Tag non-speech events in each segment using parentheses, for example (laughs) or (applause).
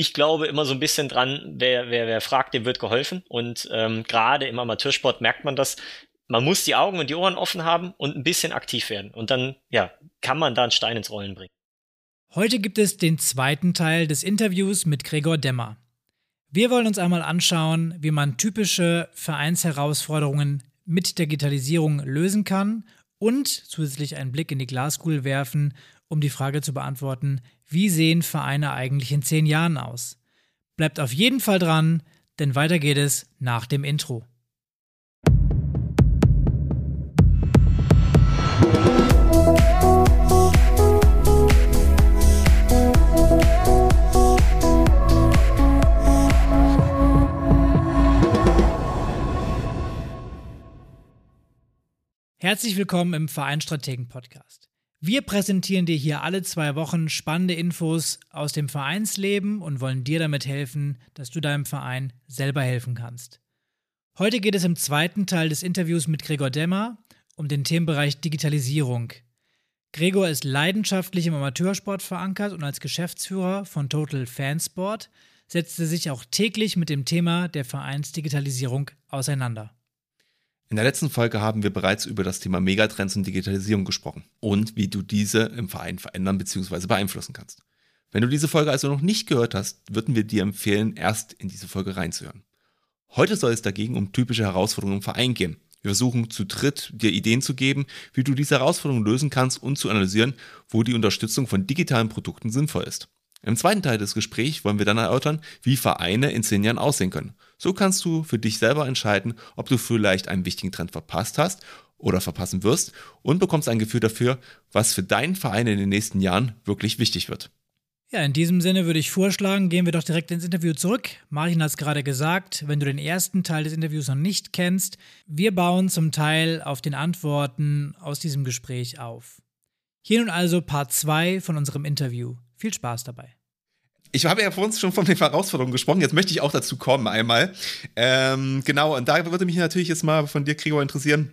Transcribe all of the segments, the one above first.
ich glaube immer so ein bisschen dran, wer, wer, wer fragt, dem wird geholfen. Und ähm, gerade im Amateursport merkt man das. Man muss die Augen und die Ohren offen haben und ein bisschen aktiv werden. Und dann, ja, kann man da einen Stein ins Rollen bringen. Heute gibt es den zweiten Teil des Interviews mit Gregor Demmer. Wir wollen uns einmal anschauen, wie man typische Vereinsherausforderungen mit Digitalisierung lösen kann und zusätzlich einen Blick in die Glaskugel werfen, um die Frage zu beantworten, wie sehen Vereine eigentlich in zehn Jahren aus? Bleibt auf jeden Fall dran, denn weiter geht es nach dem Intro. Herzlich willkommen im Vereinsstrategen Podcast. Wir präsentieren dir hier alle zwei Wochen spannende Infos aus dem Vereinsleben und wollen dir damit helfen, dass du deinem Verein selber helfen kannst. Heute geht es im zweiten Teil des Interviews mit Gregor Demmer um den Themenbereich Digitalisierung. Gregor ist leidenschaftlich im Amateursport verankert und als Geschäftsführer von Total Fansport setzt er sich auch täglich mit dem Thema der Vereinsdigitalisierung auseinander. In der letzten Folge haben wir bereits über das Thema Megatrends und Digitalisierung gesprochen und wie du diese im Verein verändern bzw. beeinflussen kannst. Wenn du diese Folge also noch nicht gehört hast, würden wir dir empfehlen, erst in diese Folge reinzuhören. Heute soll es dagegen um typische Herausforderungen im Verein gehen. Wir versuchen zu dritt dir Ideen zu geben, wie du diese Herausforderungen lösen kannst und zu analysieren, wo die Unterstützung von digitalen Produkten sinnvoll ist. Im zweiten Teil des Gesprächs wollen wir dann erörtern, wie Vereine in zehn Jahren aussehen können. So kannst du für dich selber entscheiden, ob du vielleicht einen wichtigen Trend verpasst hast oder verpassen wirst und bekommst ein Gefühl dafür, was für deinen Verein in den nächsten Jahren wirklich wichtig wird. Ja, in diesem Sinne würde ich vorschlagen, gehen wir doch direkt ins Interview zurück. Martin hat es gerade gesagt, wenn du den ersten Teil des Interviews noch nicht kennst, wir bauen zum Teil auf den Antworten aus diesem Gespräch auf. Hier nun also Part 2 von unserem Interview. Viel Spaß dabei. Ich habe ja vor uns schon von den Herausforderungen gesprochen, jetzt möchte ich auch dazu kommen einmal. Ähm, genau, und da würde mich natürlich jetzt mal von dir, Gregor, interessieren,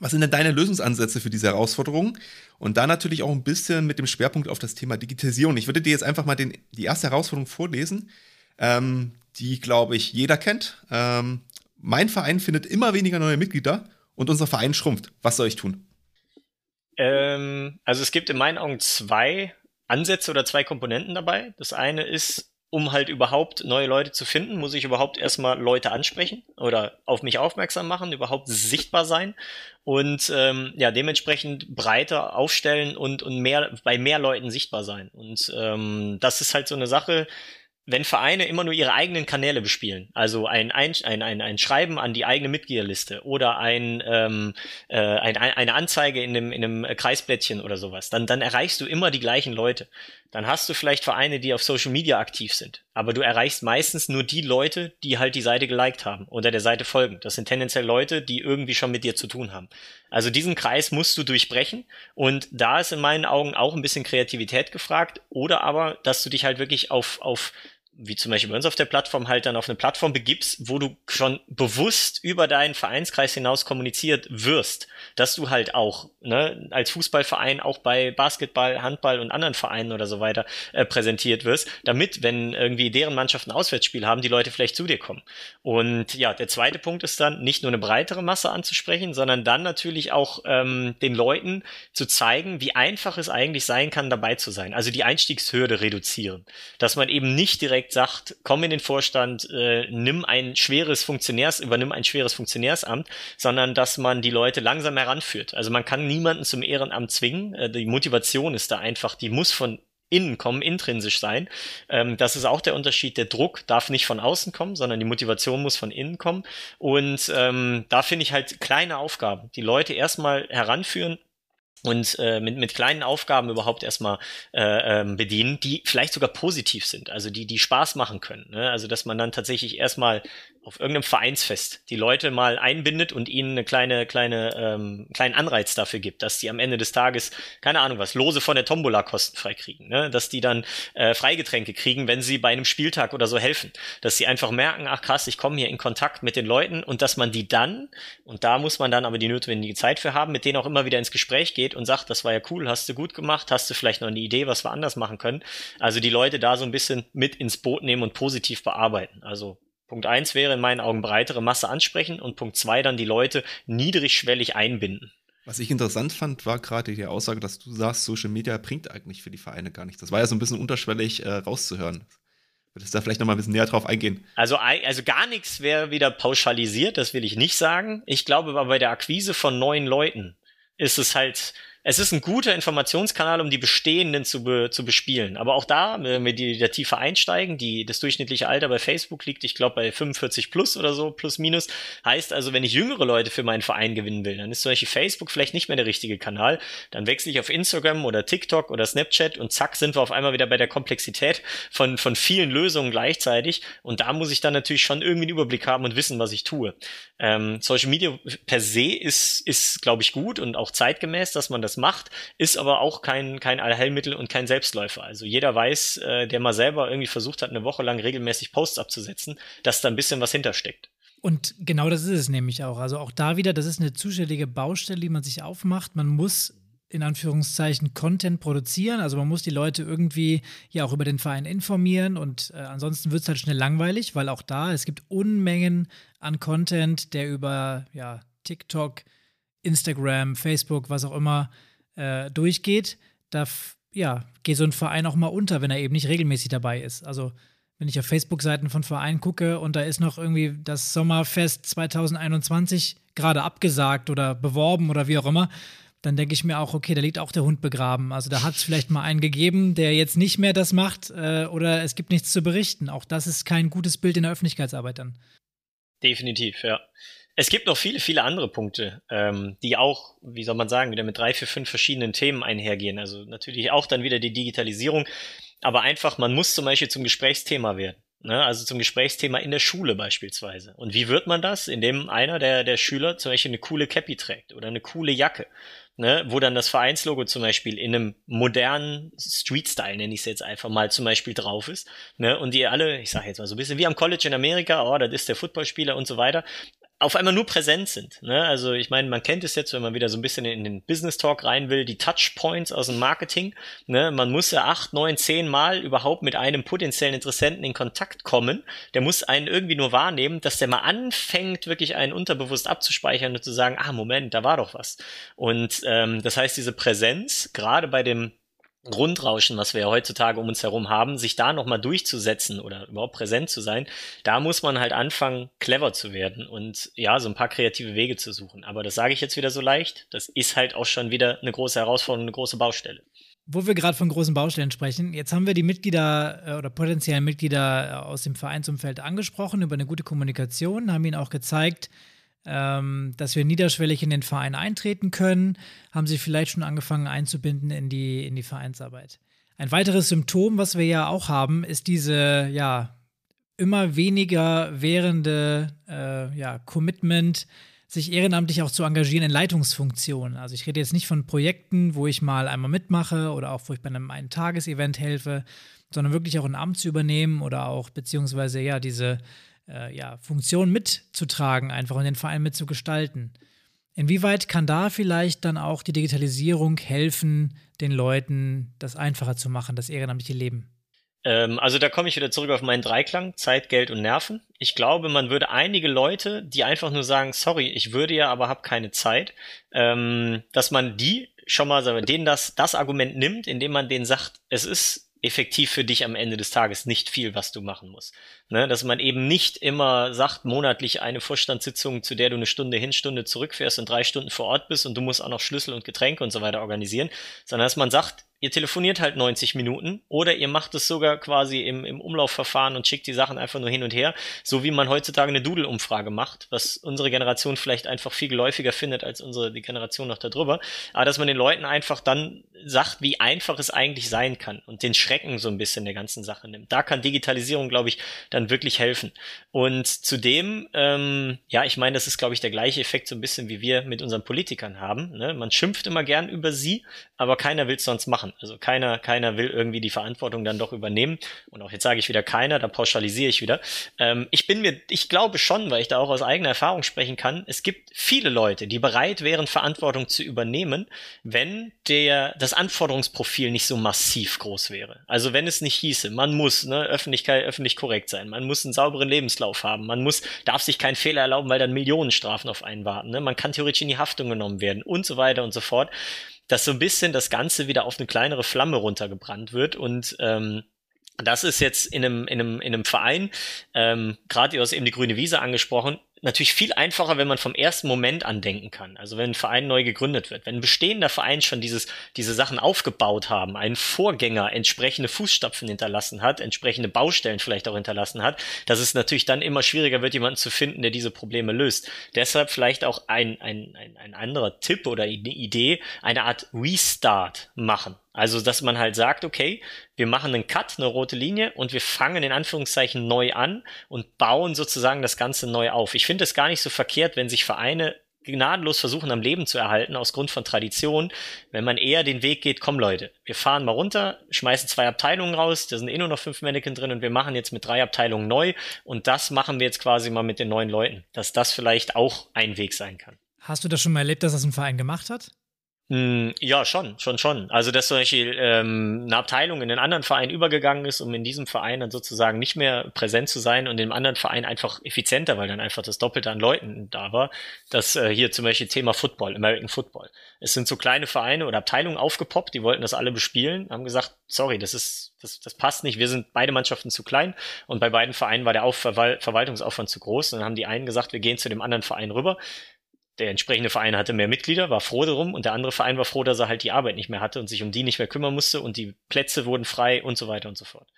was sind denn deine Lösungsansätze für diese Herausforderungen? Und da natürlich auch ein bisschen mit dem Schwerpunkt auf das Thema Digitalisierung. Ich würde dir jetzt einfach mal den, die erste Herausforderung vorlesen, ähm, die, glaube ich, jeder kennt. Ähm, mein Verein findet immer weniger neue Mitglieder und unser Verein schrumpft. Was soll ich tun? Ähm, also es gibt in meinen Augen zwei Ansätze oder zwei Komponenten dabei. Das eine ist, um halt überhaupt neue Leute zu finden, muss ich überhaupt erstmal Leute ansprechen oder auf mich aufmerksam machen, überhaupt sichtbar sein und ähm, ja dementsprechend breiter aufstellen und und mehr bei mehr Leuten sichtbar sein. Und ähm, das ist halt so eine Sache wenn Vereine immer nur ihre eigenen Kanäle bespielen, also ein, ein, ein, ein, Schreiben an die eigene Mitgliederliste oder ein, ähm, äh, ein, eine Anzeige in einem, in einem Kreisblättchen oder sowas, dann, dann erreichst du immer die gleichen Leute. Dann hast du vielleicht Vereine, die auf Social Media aktiv sind, aber du erreichst meistens nur die Leute, die halt die Seite geliked haben oder der Seite folgen. Das sind tendenziell Leute, die irgendwie schon mit dir zu tun haben. Also diesen Kreis musst du durchbrechen und da ist in meinen Augen auch ein bisschen Kreativität gefragt oder aber, dass du dich halt wirklich auf, auf wie zum Beispiel bei uns auf der Plattform, halt dann auf eine Plattform begibst, wo du schon bewusst über deinen Vereinskreis hinaus kommuniziert wirst, dass du halt auch ne, als Fußballverein auch bei Basketball, Handball und anderen Vereinen oder so weiter äh, präsentiert wirst, damit, wenn irgendwie deren Mannschaften Auswärtsspiel haben, die Leute vielleicht zu dir kommen. Und ja, der zweite Punkt ist dann, nicht nur eine breitere Masse anzusprechen, sondern dann natürlich auch ähm, den Leuten zu zeigen, wie einfach es eigentlich sein kann, dabei zu sein. Also die Einstiegshürde reduzieren. Dass man eben nicht direkt sagt, komm in den Vorstand, äh, nimm ein schweres Funktionärs, übernimm ein schweres Funktionärsamt, sondern dass man die Leute langsam heranführt. Also man kann niemanden zum Ehrenamt zwingen. Äh, die Motivation ist da einfach, die muss von innen kommen, intrinsisch sein. Ähm, das ist auch der Unterschied. Der Druck darf nicht von außen kommen, sondern die Motivation muss von innen kommen. Und ähm, da finde ich halt kleine Aufgaben, die Leute erstmal heranführen, und äh, mit, mit kleinen Aufgaben überhaupt erstmal äh, ähm, bedienen, die vielleicht sogar positiv sind, also die, die Spaß machen können. Ne? Also dass man dann tatsächlich erstmal auf irgendeinem Vereinsfest die Leute mal einbindet und ihnen eine kleine, kleine, ähm, kleinen Anreiz dafür gibt, dass die am Ende des Tages, keine Ahnung was, Lose von der Tombola kostenfrei kriegen, ne? dass die dann äh, Freigetränke kriegen, wenn sie bei einem Spieltag oder so helfen, dass sie einfach merken, ach krass, ich komme hier in Kontakt mit den Leuten und dass man die dann, und da muss man dann aber die notwendige Zeit für haben, mit denen auch immer wieder ins Gespräch geht, und sagt, das war ja cool, hast du gut gemacht, hast du vielleicht noch eine Idee, was wir anders machen können. Also die Leute da so ein bisschen mit ins Boot nehmen und positiv bearbeiten. Also Punkt eins wäre in meinen Augen breitere Masse ansprechen und Punkt zwei dann die Leute niedrigschwellig einbinden. Was ich interessant fand, war gerade die Aussage, dass du sagst, Social Media bringt eigentlich für die Vereine gar nichts. Das war ja so ein bisschen unterschwellig äh, rauszuhören. Würdest du da vielleicht noch mal ein bisschen näher drauf eingehen? Also, also gar nichts wäre wieder pauschalisiert, das will ich nicht sagen. Ich glaube aber bei der Akquise von neuen Leuten ist es halt, es ist ein guter Informationskanal, um die bestehenden zu, be, zu bespielen. Aber auch da, wenn wir die, der tiefer einsteigen, die, das durchschnittliche Alter bei Facebook liegt, ich glaube, bei 45 plus oder so, plus minus. Heißt also, wenn ich jüngere Leute für meinen Verein gewinnen will, dann ist zum Beispiel Facebook vielleicht nicht mehr der richtige Kanal. Dann wechsle ich auf Instagram oder TikTok oder Snapchat und zack, sind wir auf einmal wieder bei der Komplexität von, von vielen Lösungen gleichzeitig. Und da muss ich dann natürlich schon irgendwie einen Überblick haben und wissen, was ich tue. Ähm, Social Media per se ist, ist glaube ich, gut und auch zeitgemäß, dass man das das macht, ist aber auch kein, kein Allheilmittel und kein Selbstläufer. Also jeder weiß, äh, der mal selber irgendwie versucht hat, eine Woche lang regelmäßig Posts abzusetzen, dass da ein bisschen was hintersteckt. Und genau das ist es nämlich auch. Also auch da wieder, das ist eine zuständige Baustelle, die man sich aufmacht. Man muss in Anführungszeichen Content produzieren. Also man muss die Leute irgendwie ja auch über den Verein informieren und äh, ansonsten wird es halt schnell langweilig, weil auch da, es gibt Unmengen an Content, der über ja, TikTok, Instagram, Facebook, was auch immer äh, durchgeht, da ja, geht so ein Verein auch mal unter, wenn er eben nicht regelmäßig dabei ist. Also wenn ich auf Facebook-Seiten von Vereinen gucke und da ist noch irgendwie das Sommerfest 2021 gerade abgesagt oder beworben oder wie auch immer, dann denke ich mir auch, okay, da liegt auch der Hund begraben. Also da hat es vielleicht mal einen gegeben, der jetzt nicht mehr das macht äh, oder es gibt nichts zu berichten. Auch das ist kein gutes Bild in der Öffentlichkeitsarbeit dann. Definitiv, ja. Es gibt noch viele, viele andere Punkte, ähm, die auch, wie soll man sagen, wieder mit drei, vier, fünf verschiedenen Themen einhergehen. Also natürlich auch dann wieder die Digitalisierung, aber einfach, man muss zum Beispiel zum Gesprächsthema werden. Ne? Also zum Gesprächsthema in der Schule beispielsweise. Und wie wird man das? Indem einer der, der Schüler zum Beispiel eine coole Cappy trägt oder eine coole Jacke. Ne, wo dann das Vereinslogo zum Beispiel in einem modernen Street-Style, nenne ich es jetzt einfach mal, zum Beispiel drauf ist. Ne, und die alle, ich sage jetzt mal so ein bisschen wie am College in Amerika, oh, das ist der Footballspieler und so weiter auf einmal nur präsent sind. Ne? Also ich meine, man kennt es jetzt, wenn man wieder so ein bisschen in den Business Talk rein will, die Touchpoints aus dem Marketing. Ne? Man muss ja acht, neun, zehn Mal überhaupt mit einem potenziellen Interessenten in Kontakt kommen. Der muss einen irgendwie nur wahrnehmen, dass der mal anfängt, wirklich einen unterbewusst abzuspeichern und zu sagen, ah, Moment, da war doch was. Und ähm, das heißt, diese Präsenz, gerade bei dem Grundrauschen, was wir ja heutzutage um uns herum haben, sich da nochmal durchzusetzen oder überhaupt präsent zu sein, da muss man halt anfangen, clever zu werden und ja, so ein paar kreative Wege zu suchen. Aber das sage ich jetzt wieder so leicht. Das ist halt auch schon wieder eine große Herausforderung, eine große Baustelle. Wo wir gerade von großen Baustellen sprechen, jetzt haben wir die Mitglieder äh, oder potenziellen Mitglieder äh, aus dem Vereinsumfeld angesprochen über eine gute Kommunikation, haben ihnen auch gezeigt, ähm, dass wir niederschwellig in den Verein eintreten können, haben sie vielleicht schon angefangen einzubinden in die, in die Vereinsarbeit. Ein weiteres Symptom, was wir ja auch haben, ist diese, ja, immer weniger währende, äh, ja, Commitment, sich ehrenamtlich auch zu engagieren in Leitungsfunktionen. Also ich rede jetzt nicht von Projekten, wo ich mal einmal mitmache oder auch wo ich bei einem einen Tagesevent helfe, sondern wirklich auch ein Amt zu übernehmen oder auch beziehungsweise ja diese äh, ja, Funktion mitzutragen, einfach und den Verein mitzugestalten. Inwieweit kann da vielleicht dann auch die Digitalisierung helfen, den Leuten das einfacher zu machen, das ehrenamtliche Leben? Ähm, also da komme ich wieder zurück auf meinen Dreiklang, Zeit, Geld und Nerven. Ich glaube, man würde einige Leute, die einfach nur sagen, sorry, ich würde ja, aber habe keine Zeit, ähm, dass man die schon mal, denen das, das Argument nimmt, indem man denen sagt, es ist effektiv für dich am Ende des Tages nicht viel, was du machen musst. Ne? Dass man eben nicht immer sagt, monatlich eine Vorstandssitzung, zu der du eine Stunde hin, Stunde zurückfährst und drei Stunden vor Ort bist und du musst auch noch Schlüssel und Getränke und so weiter organisieren, sondern dass man sagt, ihr telefoniert halt 90 Minuten oder ihr macht es sogar quasi im, im Umlaufverfahren und schickt die Sachen einfach nur hin und her, so wie man heutzutage eine Doodle-Umfrage macht, was unsere Generation vielleicht einfach viel geläufiger findet als unsere die Generation noch darüber. Aber dass man den Leuten einfach dann sagt, wie einfach es eigentlich sein kann und den Schrecken so ein bisschen der ganzen Sache nimmt. Da kann Digitalisierung, glaube ich, dann wirklich helfen. Und zudem, ähm, ja, ich meine, das ist, glaube ich, der gleiche Effekt so ein bisschen, wie wir mit unseren Politikern haben. Ne? Man schimpft immer gern über sie, aber keiner will es sonst machen. Schon. Also keiner, keiner will irgendwie die Verantwortung dann doch übernehmen. Und auch jetzt sage ich wieder keiner, da pauschalisiere ich wieder. Ähm, ich bin mir, ich glaube schon, weil ich da auch aus eigener Erfahrung sprechen kann, es gibt viele Leute, die bereit wären, Verantwortung zu übernehmen, wenn der, das Anforderungsprofil nicht so massiv groß wäre. Also wenn es nicht hieße, man muss, ne, Öffentlichkeit, öffentlich korrekt sein, man muss einen sauberen Lebenslauf haben, man muss, darf sich keinen Fehler erlauben, weil dann Millionenstrafen auf einen warten, ne? man kann theoretisch in die Haftung genommen werden und so weiter und so fort, dass so ein bisschen das Ganze wieder auf eine kleinere Flamme runtergebrannt wird. Und ähm, das ist jetzt in einem, in einem, in einem Verein, ähm, gerade du hast eben die grüne Wiese angesprochen, natürlich viel einfacher, wenn man vom ersten Moment an denken kann. Also wenn ein Verein neu gegründet wird. Wenn ein bestehender Verein schon dieses, diese Sachen aufgebaut haben, einen Vorgänger entsprechende Fußstapfen hinterlassen hat, entsprechende Baustellen vielleicht auch hinterlassen hat, dass es natürlich dann immer schwieriger wird, jemanden zu finden, der diese Probleme löst. Deshalb vielleicht auch ein, ein, ein, ein anderer Tipp oder eine Idee, eine Art Restart machen. Also, dass man halt sagt, okay, wir machen einen Cut, eine rote Linie und wir fangen in Anführungszeichen neu an und bauen sozusagen das Ganze neu auf. Ich finde es gar nicht so verkehrt, wenn sich Vereine gnadenlos versuchen am Leben zu erhalten aus Grund von Tradition, wenn man eher den Weg geht, komm Leute, wir fahren mal runter, schmeißen zwei Abteilungen raus, da sind eh nur noch fünf Mannequin drin und wir machen jetzt mit drei Abteilungen neu und das machen wir jetzt quasi mal mit den neuen Leuten, dass das vielleicht auch ein Weg sein kann. Hast du das schon mal erlebt, dass das ein Verein gemacht hat? Hm, ja, schon, schon, schon. Also, dass zum Beispiel ähm, eine Abteilung in einen anderen Verein übergegangen ist, um in diesem Verein dann sozusagen nicht mehr präsent zu sein und im anderen Verein einfach effizienter, weil dann einfach das Doppelte an Leuten da war. Das äh, hier zum Beispiel Thema Football, American Football. Es sind so kleine Vereine oder Abteilungen aufgepoppt, die wollten das alle bespielen, haben gesagt, sorry, das ist, das, das passt nicht, wir sind beide Mannschaften zu klein und bei beiden Vereinen war der Auf Verwal Verwaltungsaufwand zu groß. Und dann haben die einen gesagt, wir gehen zu dem anderen Verein rüber der entsprechende Verein hatte mehr Mitglieder, war froh darum und der andere Verein war froh, dass er halt die Arbeit nicht mehr hatte und sich um die nicht mehr kümmern musste und die Plätze wurden frei und so weiter und so fort.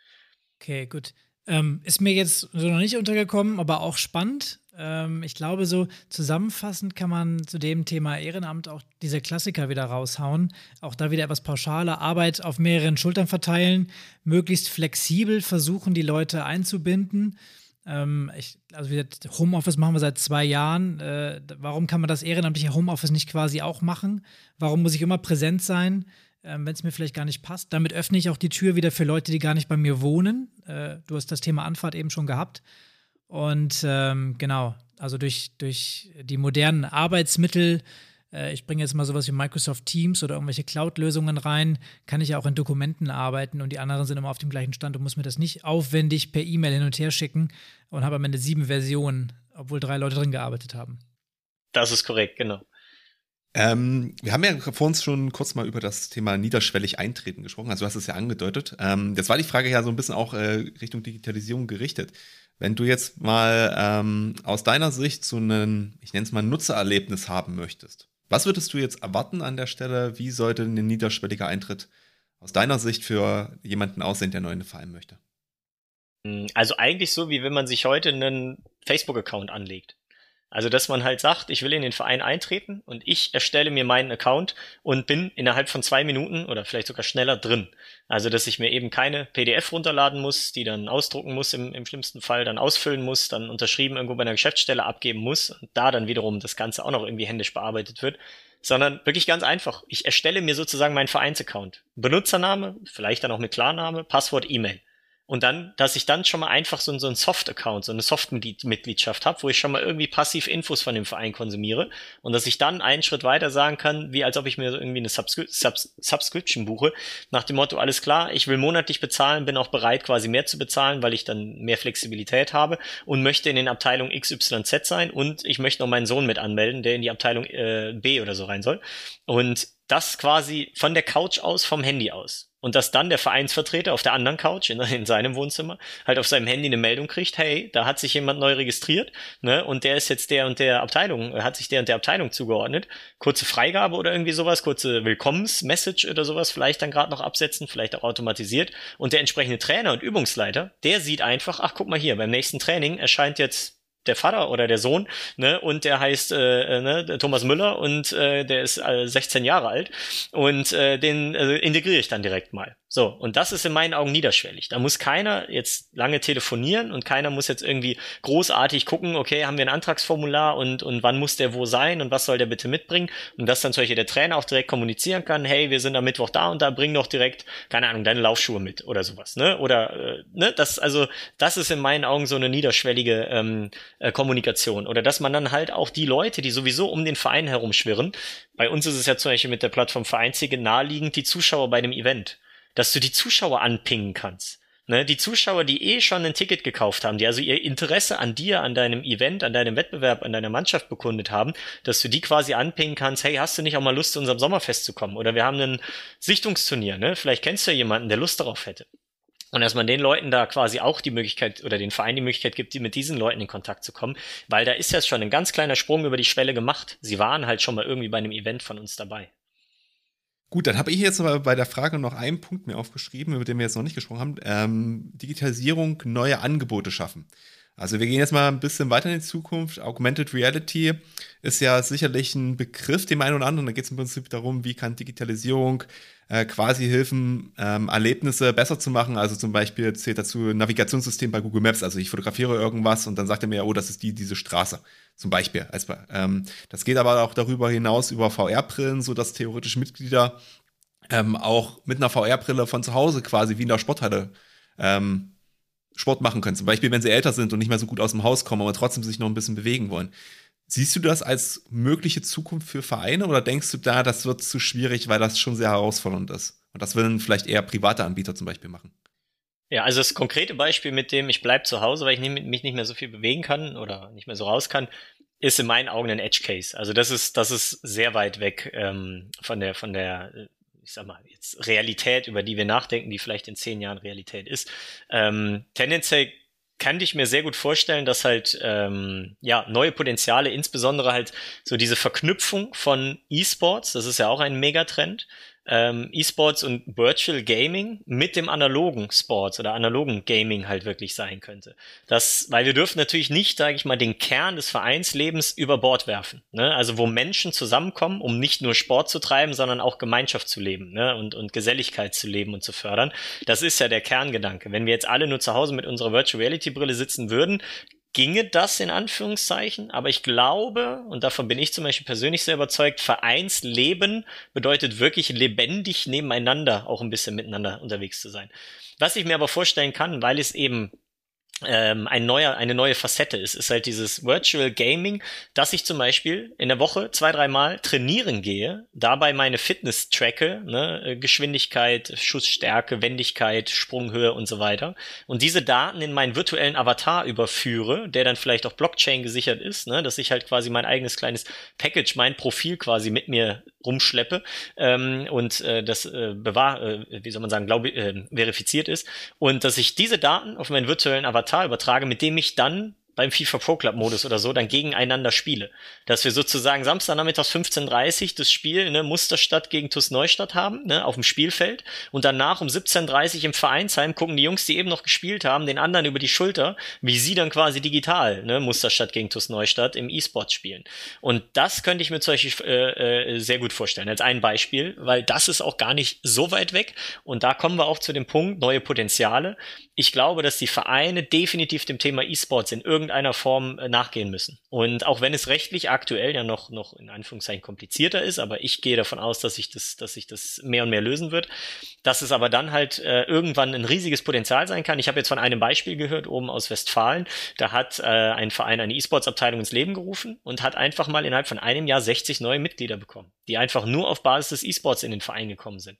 Okay, gut. Ähm, ist mir jetzt so noch nicht untergekommen, aber auch spannend. Ähm, ich glaube, so zusammenfassend kann man zu dem Thema Ehrenamt auch diese Klassiker wieder raushauen. Auch da wieder etwas pauschale Arbeit auf mehreren Schultern verteilen, möglichst flexibel versuchen, die Leute einzubinden. Ähm, ich, also wie gesagt, Homeoffice machen wir seit zwei Jahren. Äh, warum kann man das ehrenamtliche Homeoffice nicht quasi auch machen? Warum muss ich immer präsent sein, äh, wenn es mir vielleicht gar nicht passt? Damit öffne ich auch die Tür wieder für Leute, die gar nicht bei mir wohnen. Äh, du hast das Thema Anfahrt eben schon gehabt. Und ähm, genau, also durch, durch die modernen Arbeitsmittel ich bringe jetzt mal sowas wie Microsoft Teams oder irgendwelche Cloud-Lösungen rein, kann ich ja auch in Dokumenten arbeiten und die anderen sind immer auf dem gleichen Stand und muss mir das nicht aufwendig per E-Mail hin und her schicken und habe am Ende sieben Versionen, obwohl drei Leute drin gearbeitet haben. Das ist korrekt, genau. Ähm, wir haben ja vor uns schon kurz mal über das Thema niederschwellig eintreten gesprochen. Also du hast es ja angedeutet. Ähm, jetzt war die Frage ja so ein bisschen auch äh, Richtung Digitalisierung gerichtet. Wenn du jetzt mal ähm, aus deiner Sicht so einen, ich nenne es mal Nutzererlebnis haben möchtest, was würdest du jetzt erwarten an der Stelle? Wie sollte ein niederschwelliger Eintritt aus deiner Sicht für jemanden aussehen, der neu in den Verein möchte? Hm, also eigentlich so, wie wenn man sich heute einen Facebook-Account anlegt. Also, dass man halt sagt, ich will in den Verein eintreten und ich erstelle mir meinen Account und bin innerhalb von zwei Minuten oder vielleicht sogar schneller drin. Also, dass ich mir eben keine PDF runterladen muss, die dann ausdrucken muss, im, im schlimmsten Fall dann ausfüllen muss, dann unterschrieben irgendwo bei einer Geschäftsstelle abgeben muss und da dann wiederum das Ganze auch noch irgendwie händisch bearbeitet wird, sondern wirklich ganz einfach. Ich erstelle mir sozusagen meinen Vereinsaccount. Benutzername, vielleicht dann auch mit Klarname, Passwort, E-Mail. Und dann, dass ich dann schon mal einfach so, so einen Soft-Account, so eine Soft-Mitgliedschaft habe, wo ich schon mal irgendwie passiv Infos von dem Verein konsumiere und dass ich dann einen Schritt weiter sagen kann, wie als ob ich mir irgendwie eine Subscri Subs Subscription buche, nach dem Motto, alles klar, ich will monatlich bezahlen, bin auch bereit, quasi mehr zu bezahlen, weil ich dann mehr Flexibilität habe und möchte in den Abteilungen XYZ sein und ich möchte noch meinen Sohn mit anmelden, der in die Abteilung äh, B oder so rein soll. Und das quasi von der Couch aus, vom Handy aus und dass dann der Vereinsvertreter auf der anderen Couch in, in, seinem Wohnzimmer halt auf seinem Handy eine Meldung kriegt, hey, da hat sich jemand neu registriert, ne, und der ist jetzt der und der Abteilung, hat sich der und der Abteilung zugeordnet. Kurze Freigabe oder irgendwie sowas, kurze Willkommensmessage oder sowas vielleicht dann gerade noch absetzen, vielleicht auch automatisiert. Und der entsprechende Trainer und Übungsleiter, der sieht einfach, ach guck mal hier, beim nächsten Training erscheint jetzt der Vater oder der Sohn, ne, und der heißt äh, äh ne, Thomas Müller und äh, der ist äh, 16 Jahre alt und äh, den äh, integriere ich dann direkt mal. So, und das ist in meinen Augen niederschwellig. Da muss keiner jetzt lange telefonieren und keiner muss jetzt irgendwie großartig gucken, okay, haben wir ein Antragsformular und, und wann muss der wo sein und was soll der bitte mitbringen? Und dass dann zum Beispiel der Trainer auch direkt kommunizieren kann, hey, wir sind am Mittwoch da und da, bring doch direkt, keine Ahnung, deine Laufschuhe mit oder sowas, ne? Oder, äh, ne, das, also, das ist in meinen Augen so eine niederschwellige ähm, äh, Kommunikation. Oder dass man dann halt auch die Leute, die sowieso um den Verein herumschwirren, bei uns ist es ja zum Beispiel mit der Plattform Vereinzige naheliegend die Zuschauer bei dem Event dass du die Zuschauer anpingen kannst. Ne, die Zuschauer, die eh schon ein Ticket gekauft haben, die also ihr Interesse an dir, an deinem Event, an deinem Wettbewerb, an deiner Mannschaft bekundet haben, dass du die quasi anpingen kannst, hey, hast du nicht auch mal Lust, zu unserem Sommerfest zu kommen? Oder wir haben ein Sichtungsturnier, ne? Vielleicht kennst du ja jemanden, der Lust darauf hätte. Und dass man den Leuten da quasi auch die Möglichkeit oder den Verein die Möglichkeit gibt, die mit diesen Leuten in Kontakt zu kommen, weil da ist ja schon ein ganz kleiner Sprung über die Schwelle gemacht. Sie waren halt schon mal irgendwie bei einem Event von uns dabei. Gut, dann habe ich jetzt aber bei der Frage noch einen Punkt mir aufgeschrieben, über den wir jetzt noch nicht gesprochen haben. Ähm, Digitalisierung, neue Angebote schaffen. Also wir gehen jetzt mal ein bisschen weiter in die Zukunft. Augmented Reality ist ja sicherlich ein Begriff, dem einen oder anderen. Da geht es im Prinzip darum, wie kann Digitalisierung äh, quasi helfen, ähm, Erlebnisse besser zu machen. Also zum Beispiel zählt dazu ein Navigationssystem bei Google Maps. Also ich fotografiere irgendwas und dann sagt er mir, oh, das ist die, diese Straße. Zum Beispiel. Als, ähm, das geht aber auch darüber hinaus über VR-Brillen, sodass theoretisch Mitglieder ähm, auch mit einer VR-Brille von zu Hause quasi wie in der Sporthalle ähm, Sport machen können. Zum Beispiel, wenn sie älter sind und nicht mehr so gut aus dem Haus kommen, aber trotzdem sich noch ein bisschen bewegen wollen. Siehst du das als mögliche Zukunft für Vereine oder denkst du da, das wird zu schwierig, weil das schon sehr herausfordernd ist? Und das würden vielleicht eher private Anbieter zum Beispiel machen. Ja, also das konkrete Beispiel mit dem, ich bleibe zu Hause, weil ich mich nicht mehr so viel bewegen kann oder nicht mehr so raus kann, ist in meinen Augen ein Edge Case. Also das ist, das ist sehr weit weg ähm, von der, von der, ich sag mal, jetzt Realität, über die wir nachdenken, die vielleicht in zehn Jahren Realität ist. Ähm, tendenziell kann ich mir sehr gut vorstellen, dass halt ähm, ja neue Potenziale, insbesondere halt so diese Verknüpfung von E-Sports, das ist ja auch ein Megatrend, ähm, E-Sports und Virtual Gaming mit dem analogen Sports oder analogen Gaming halt wirklich sein könnte. Das, weil wir dürfen natürlich nicht, sage ich mal, den Kern des Vereinslebens über Bord werfen. Ne? Also wo Menschen zusammenkommen, um nicht nur Sport zu treiben, sondern auch Gemeinschaft zu leben ne? und, und Geselligkeit zu leben und zu fördern. Das ist ja der Kerngedanke. Wenn wir jetzt alle nur zu Hause mit unserer Virtual Reality Brille sitzen würden, ginge das in Anführungszeichen, aber ich glaube, und davon bin ich zum Beispiel persönlich sehr überzeugt, Vereinsleben bedeutet wirklich lebendig nebeneinander auch ein bisschen miteinander unterwegs zu sein. Was ich mir aber vorstellen kann, weil es eben ähm, ein neuer, eine neue Facette ist, ist halt dieses Virtual Gaming, dass ich zum Beispiel in der Woche zwei, dreimal trainieren gehe, dabei meine Fitness tracke, ne, äh, Geschwindigkeit, Schussstärke, Wendigkeit, Sprunghöhe und so weiter und diese Daten in meinen virtuellen Avatar überführe, der dann vielleicht auch Blockchain gesichert ist, ne, dass ich halt quasi mein eigenes kleines Package, mein Profil quasi mit mir rumschleppe ähm, und äh, das äh, bewahr, äh, wie soll man sagen, glaube äh, verifiziert ist und dass ich diese Daten auf meinen virtuellen Avatar übertrage, mit dem ich dann beim FIFA Pro Club Modus oder so dann gegeneinander spiele. Dass wir sozusagen Samstagnachmittags 15.30 das Spiel, ne, Musterstadt gegen TuS Neustadt haben, ne, auf dem Spielfeld und danach um 17.30 im Vereinsheim gucken die Jungs, die eben noch gespielt haben, den anderen über die Schulter, wie sie dann quasi digital, ne, Musterstadt gegen TuS Neustadt im E-Sport spielen. Und das könnte ich mir zum Beispiel äh, äh, sehr gut vorstellen, als ein Beispiel, weil das ist auch gar nicht so weit weg und da kommen wir auch zu dem Punkt, neue Potenziale. Ich glaube, dass die Vereine definitiv dem Thema E-Sports in irgendeiner Form äh, nachgehen müssen. Und auch wenn es rechtlich aktuell ja noch, noch in Anführungszeichen komplizierter ist, aber ich gehe davon aus, dass sich das, dass sich das mehr und mehr lösen wird, dass es aber dann halt äh, irgendwann ein riesiges Potenzial sein kann. Ich habe jetzt von einem Beispiel gehört, oben aus Westfalen, da hat äh, ein Verein eine E-Sports-Abteilung ins Leben gerufen und hat einfach mal innerhalb von einem Jahr 60 neue Mitglieder bekommen, die einfach nur auf Basis des E-Sports in den Verein gekommen sind.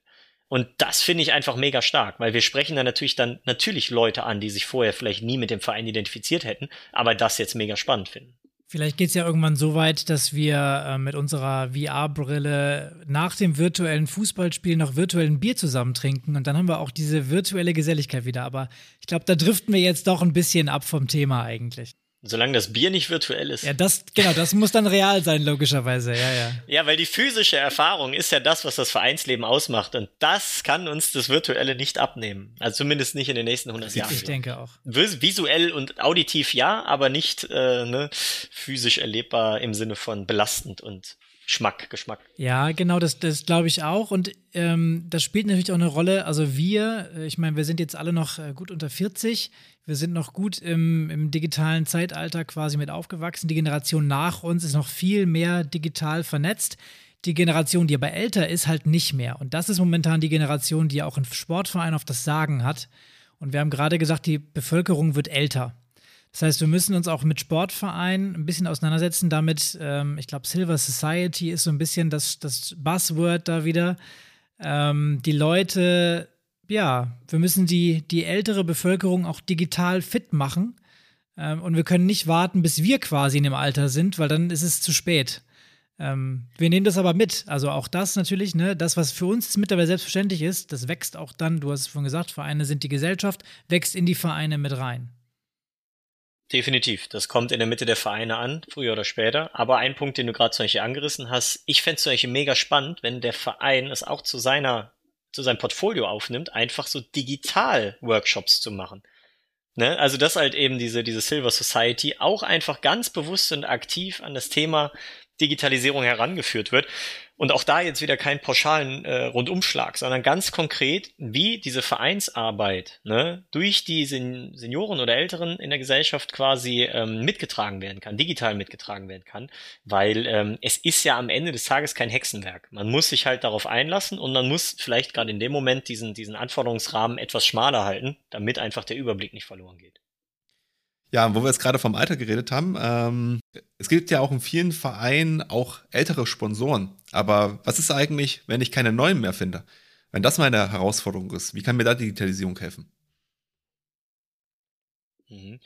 Und das finde ich einfach mega stark, weil wir sprechen da natürlich dann natürlich Leute an, die sich vorher vielleicht nie mit dem Verein identifiziert hätten, aber das jetzt mega spannend finden. Vielleicht geht es ja irgendwann so weit, dass wir äh, mit unserer VR-Brille nach dem virtuellen Fußballspiel noch virtuellen Bier zusammen trinken und dann haben wir auch diese virtuelle Geselligkeit wieder. Aber ich glaube, da driften wir jetzt doch ein bisschen ab vom Thema eigentlich. Solange das Bier nicht virtuell ist. Ja, das, genau, das muss dann real sein, logischerweise, ja, ja. Ja, weil die physische Erfahrung ist ja das, was das Vereinsleben ausmacht. Und das kann uns das Virtuelle nicht abnehmen. Also zumindest nicht in den nächsten 100 Jahren. Ich denke auch. Visuell und auditiv ja, aber nicht äh, ne, physisch erlebbar im Sinne von belastend und Schmack, Geschmack. Ja, genau, das, das glaube ich auch. Und ähm, das spielt natürlich auch eine Rolle. Also wir, äh, ich meine, wir sind jetzt alle noch äh, gut unter 40. Wir sind noch gut im, im digitalen Zeitalter quasi mit aufgewachsen. Die Generation nach uns ist noch viel mehr digital vernetzt. Die Generation, die aber älter ist, halt nicht mehr. Und das ist momentan die Generation, die auch im Sportverein auf das Sagen hat. Und wir haben gerade gesagt, die Bevölkerung wird älter. Das heißt, wir müssen uns auch mit Sportvereinen ein bisschen auseinandersetzen. Damit, ähm, ich glaube, Silver Society ist so ein bisschen das, das Buzzword da wieder. Ähm, die Leute, ja, wir müssen die, die ältere Bevölkerung auch digital fit machen. Ähm, und wir können nicht warten, bis wir quasi in dem Alter sind, weil dann ist es zu spät. Ähm, wir nehmen das aber mit. Also auch das natürlich, ne, das, was für uns mittlerweile selbstverständlich ist, das wächst auch dann, du hast es vorhin gesagt, Vereine sind die Gesellschaft, wächst in die Vereine mit rein. Definitiv. Das kommt in der Mitte der Vereine an, früher oder später. Aber ein Punkt, den du gerade zum Beispiel angerissen hast, ich fände es zum Beispiel mega spannend, wenn der Verein es auch zu seiner, zu seinem Portfolio aufnimmt, einfach so digital Workshops zu machen. Ne? Also dass halt eben diese, diese Silver Society auch einfach ganz bewusst und aktiv an das Thema Digitalisierung herangeführt wird. Und auch da jetzt wieder keinen pauschalen äh, Rundumschlag, sondern ganz konkret, wie diese Vereinsarbeit ne, durch die Sen Senioren oder Älteren in der Gesellschaft quasi ähm, mitgetragen werden kann, digital mitgetragen werden kann, weil ähm, es ist ja am Ende des Tages kein Hexenwerk. Man muss sich halt darauf einlassen und man muss vielleicht gerade in dem Moment diesen, diesen Anforderungsrahmen etwas schmaler halten, damit einfach der Überblick nicht verloren geht. Ja, wo wir jetzt gerade vom Alter geredet haben, ähm, es gibt ja auch in vielen Vereinen auch ältere Sponsoren. Aber was ist eigentlich, wenn ich keine neuen mehr finde? Wenn das meine Herausforderung ist, wie kann mir da Digitalisierung helfen? Mhm.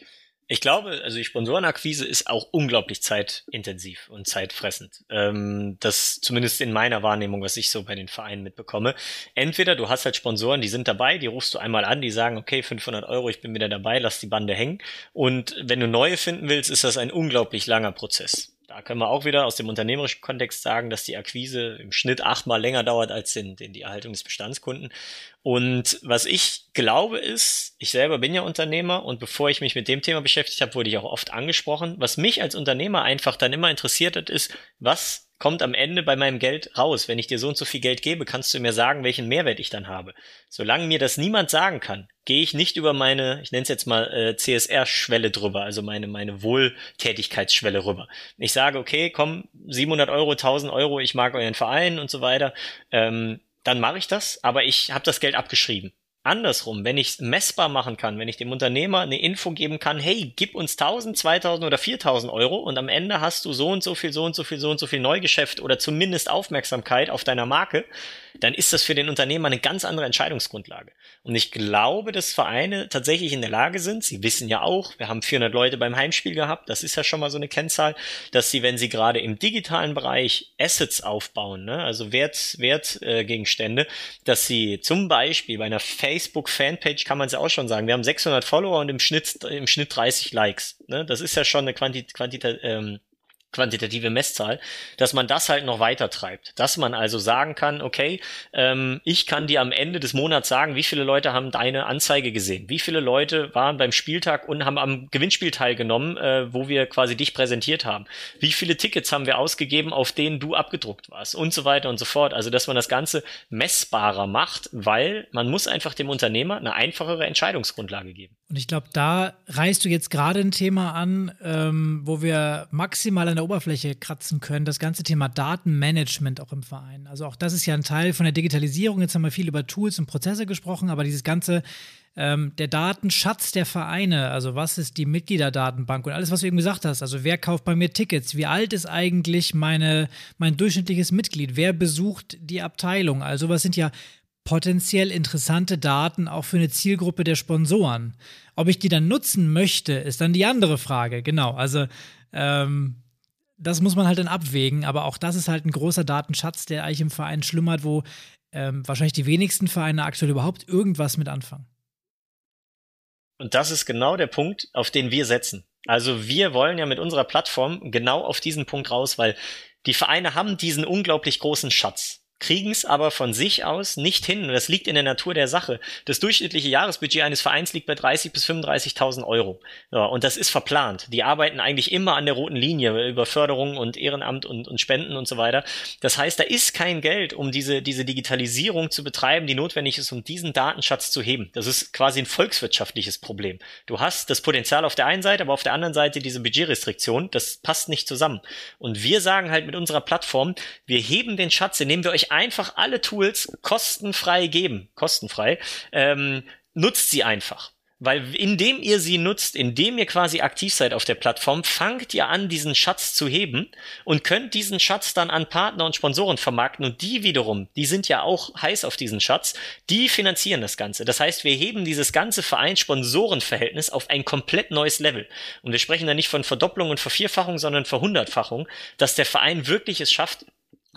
Ich glaube, also die Sponsorenakquise ist auch unglaublich zeitintensiv und zeitfressend. Ähm, das zumindest in meiner Wahrnehmung, was ich so bei den Vereinen mitbekomme. Entweder du hast halt Sponsoren, die sind dabei, die rufst du einmal an, die sagen, okay, 500 Euro, ich bin wieder dabei, lass die Bande hängen. Und wenn du neue finden willst, ist das ein unglaublich langer Prozess. Da können wir auch wieder aus dem unternehmerischen Kontext sagen, dass die Akquise im Schnitt achtmal länger dauert als in, in die Erhaltung des Bestandskunden. Und was ich glaube ist, ich selber bin ja Unternehmer und bevor ich mich mit dem Thema beschäftigt habe, wurde ich auch oft angesprochen. Was mich als Unternehmer einfach dann immer interessiert hat, ist, was kommt am Ende bei meinem Geld raus. Wenn ich dir so und so viel Geld gebe, kannst du mir sagen, welchen Mehrwert ich dann habe. Solange mir das niemand sagen kann, gehe ich nicht über meine, ich nenne es jetzt mal äh, CSR-Schwelle drüber, also meine meine Wohltätigkeitsschwelle rüber. Ich sage, okay, komm, 700 Euro, 1000 Euro, ich mag euren Verein und so weiter, ähm, dann mache ich das, aber ich habe das Geld abgeschrieben. Andersrum, wenn ich es messbar machen kann, wenn ich dem Unternehmer eine Info geben kann, hey, gib uns 1000, 2000 oder 4000 Euro und am Ende hast du so und so viel, so und so viel, so und so viel Neugeschäft oder zumindest Aufmerksamkeit auf deiner Marke, dann ist das für den Unternehmer eine ganz andere Entscheidungsgrundlage. Und ich glaube, dass Vereine tatsächlich in der Lage sind, sie wissen ja auch, wir haben 400 Leute beim Heimspiel gehabt, das ist ja schon mal so eine Kennzahl, dass sie, wenn sie gerade im digitalen Bereich Assets aufbauen, ne, also Wert, Wertgegenstände, äh, dass sie zum Beispiel bei einer Facebook-Fanpage kann man es ja auch schon sagen, wir haben 600 Follower und im Schnitt, im Schnitt 30 Likes. Ne? Das ist ja schon eine Quantität ähm, quantitative Messzahl, dass man das halt noch weiter treibt. Dass man also sagen kann, okay, ähm, ich kann dir am Ende des Monats sagen, wie viele Leute haben deine Anzeige gesehen, wie viele Leute waren beim Spieltag und haben am Gewinnspiel teilgenommen, äh, wo wir quasi dich präsentiert haben, wie viele Tickets haben wir ausgegeben, auf denen du abgedruckt warst und so weiter und so fort. Also dass man das Ganze messbarer macht, weil man muss einfach dem Unternehmer eine einfachere Entscheidungsgrundlage geben. Und ich glaube, da reißt du jetzt gerade ein Thema an, ähm, wo wir maximal an der Oberfläche kratzen können, das ganze Thema Datenmanagement auch im Verein. Also auch das ist ja ein Teil von der Digitalisierung. Jetzt haben wir viel über Tools und Prozesse gesprochen, aber dieses ganze ähm, der Datenschatz der Vereine, also was ist die Mitgliederdatenbank und alles, was du eben gesagt hast, also wer kauft bei mir Tickets, wie alt ist eigentlich meine, mein durchschnittliches Mitglied, wer besucht die Abteilung, also was sind ja potenziell interessante Daten auch für eine Zielgruppe der Sponsoren. Ob ich die dann nutzen möchte, ist dann die andere Frage. Genau, also ähm, das muss man halt dann abwägen, aber auch das ist halt ein großer Datenschatz, der eigentlich im Verein schlummert, wo ähm, wahrscheinlich die wenigsten Vereine aktuell überhaupt irgendwas mit anfangen. Und das ist genau der Punkt, auf den wir setzen. Also wir wollen ja mit unserer Plattform genau auf diesen Punkt raus, weil die Vereine haben diesen unglaublich großen Schatz. Kriegen es aber von sich aus nicht hin. Und das liegt in der Natur der Sache. Das durchschnittliche Jahresbudget eines Vereins liegt bei 30.000 bis 35.000 Euro. Ja, und das ist verplant. Die arbeiten eigentlich immer an der roten Linie über Förderung und Ehrenamt und, und Spenden und so weiter. Das heißt, da ist kein Geld, um diese, diese Digitalisierung zu betreiben, die notwendig ist, um diesen Datenschatz zu heben. Das ist quasi ein volkswirtschaftliches Problem. Du hast das Potenzial auf der einen Seite, aber auf der anderen Seite diese Budgetrestriktion. Das passt nicht zusammen. Und wir sagen halt mit unserer Plattform, wir heben den Schatz, indem wir euch einfach alle Tools kostenfrei geben, kostenfrei, ähm, nutzt sie einfach. Weil indem ihr sie nutzt, indem ihr quasi aktiv seid auf der Plattform, fangt ihr an, diesen Schatz zu heben und könnt diesen Schatz dann an Partner und Sponsoren vermarkten und die wiederum, die sind ja auch heiß auf diesen Schatz, die finanzieren das Ganze. Das heißt, wir heben dieses ganze Vereins-Sponsoren-Verhältnis auf ein komplett neues Level. Und wir sprechen da nicht von Verdopplung und Vervierfachung, sondern Verhundertfachung, dass der Verein wirklich es schafft,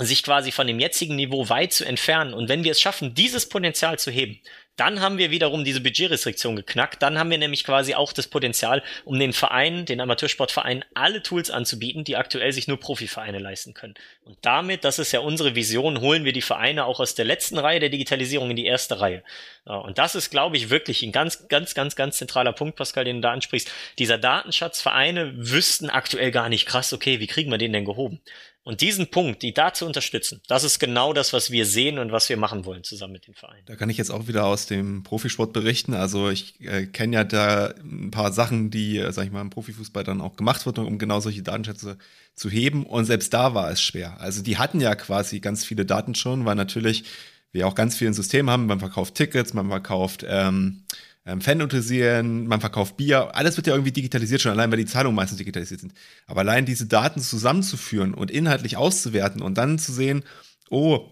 sich quasi von dem jetzigen Niveau weit zu entfernen. Und wenn wir es schaffen, dieses Potenzial zu heben, dann haben wir wiederum diese Budgetrestriktion geknackt. Dann haben wir nämlich quasi auch das Potenzial, um den Vereinen, den Amateursportvereinen, alle Tools anzubieten, die aktuell sich nur Profivereine leisten können. Und damit, das ist ja unsere Vision, holen wir die Vereine auch aus der letzten Reihe der Digitalisierung in die erste Reihe. Und das ist, glaube ich, wirklich ein ganz, ganz, ganz, ganz zentraler Punkt, Pascal, den du da ansprichst. Dieser Datenschatzvereine wüssten aktuell gar nicht krass, okay, wie kriegen wir den denn gehoben? Und diesen Punkt, die da zu unterstützen, das ist genau das, was wir sehen und was wir machen wollen zusammen mit den Vereinen. Da kann ich jetzt auch wieder aus dem Profisport berichten. Also ich äh, kenne ja da ein paar Sachen, die, äh, sag ich mal, im Profifußball dann auch gemacht wurden, um genau solche Datenschätze zu heben. Und selbst da war es schwer. Also die hatten ja quasi ganz viele Daten schon, weil natürlich wir auch ganz viele Systeme haben. Man verkauft Tickets, man verkauft ähm, ähm, Fan-Utensilien, man verkauft Bier, alles wird ja irgendwie digitalisiert schon, allein weil die Zahlungen meistens digitalisiert sind. Aber allein diese Daten zusammenzuführen und inhaltlich auszuwerten und dann zu sehen, oh,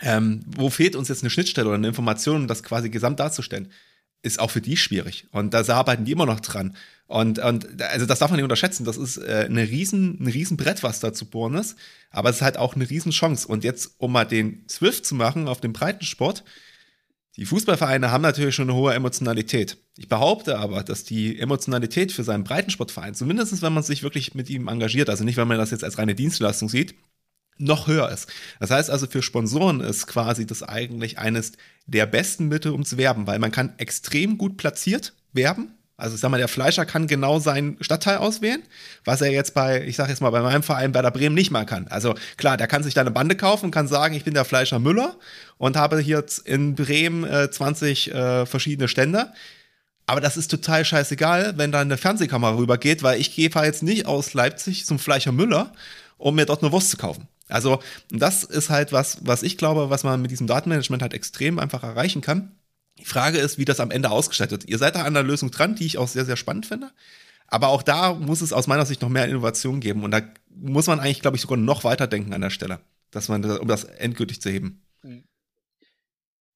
ähm, wo fehlt uns jetzt eine Schnittstelle oder eine Information, um das quasi gesamt darzustellen, ist auch für die schwierig. Und da arbeiten die immer noch dran. Und, und also das darf man nicht unterschätzen. Das ist äh, eine riesen, ein Riesenbrett, was da zu bohren ist. Aber es ist halt auch eine Riesenchance. Und jetzt, um mal den Swift zu machen auf dem Breitensport, die Fußballvereine haben natürlich schon eine hohe Emotionalität. Ich behaupte aber, dass die Emotionalität für seinen Breitensportverein, zumindest wenn man sich wirklich mit ihm engagiert, also nicht, wenn man das jetzt als reine Dienstleistung sieht, noch höher ist. Das heißt also, für Sponsoren ist quasi das eigentlich eines der besten Mittel, um zu werben, weil man kann extrem gut platziert werben. Also ich sag mal, der Fleischer kann genau seinen Stadtteil auswählen, was er jetzt bei, ich sag jetzt mal, bei meinem Verein Werder Bremen nicht mal kann. Also klar, der kann sich da eine Bande kaufen und kann sagen, ich bin der Fleischer Müller und habe hier in Bremen äh, 20 äh, verschiedene Stände. Aber das ist total scheißegal, wenn da eine Fernsehkamera rübergeht, weil ich gehe jetzt nicht aus Leipzig zum Fleischer Müller, um mir dort eine Wurst zu kaufen. Also das ist halt was, was ich glaube, was man mit diesem Datenmanagement halt extrem einfach erreichen kann. Die Frage ist, wie das am Ende ausgestaltet wird. Ihr seid da an der Lösung dran, die ich auch sehr, sehr spannend finde. Aber auch da muss es aus meiner Sicht noch mehr Innovation geben. Und da muss man eigentlich, glaube ich, sogar noch weiter denken an der Stelle, dass man, um das endgültig zu heben.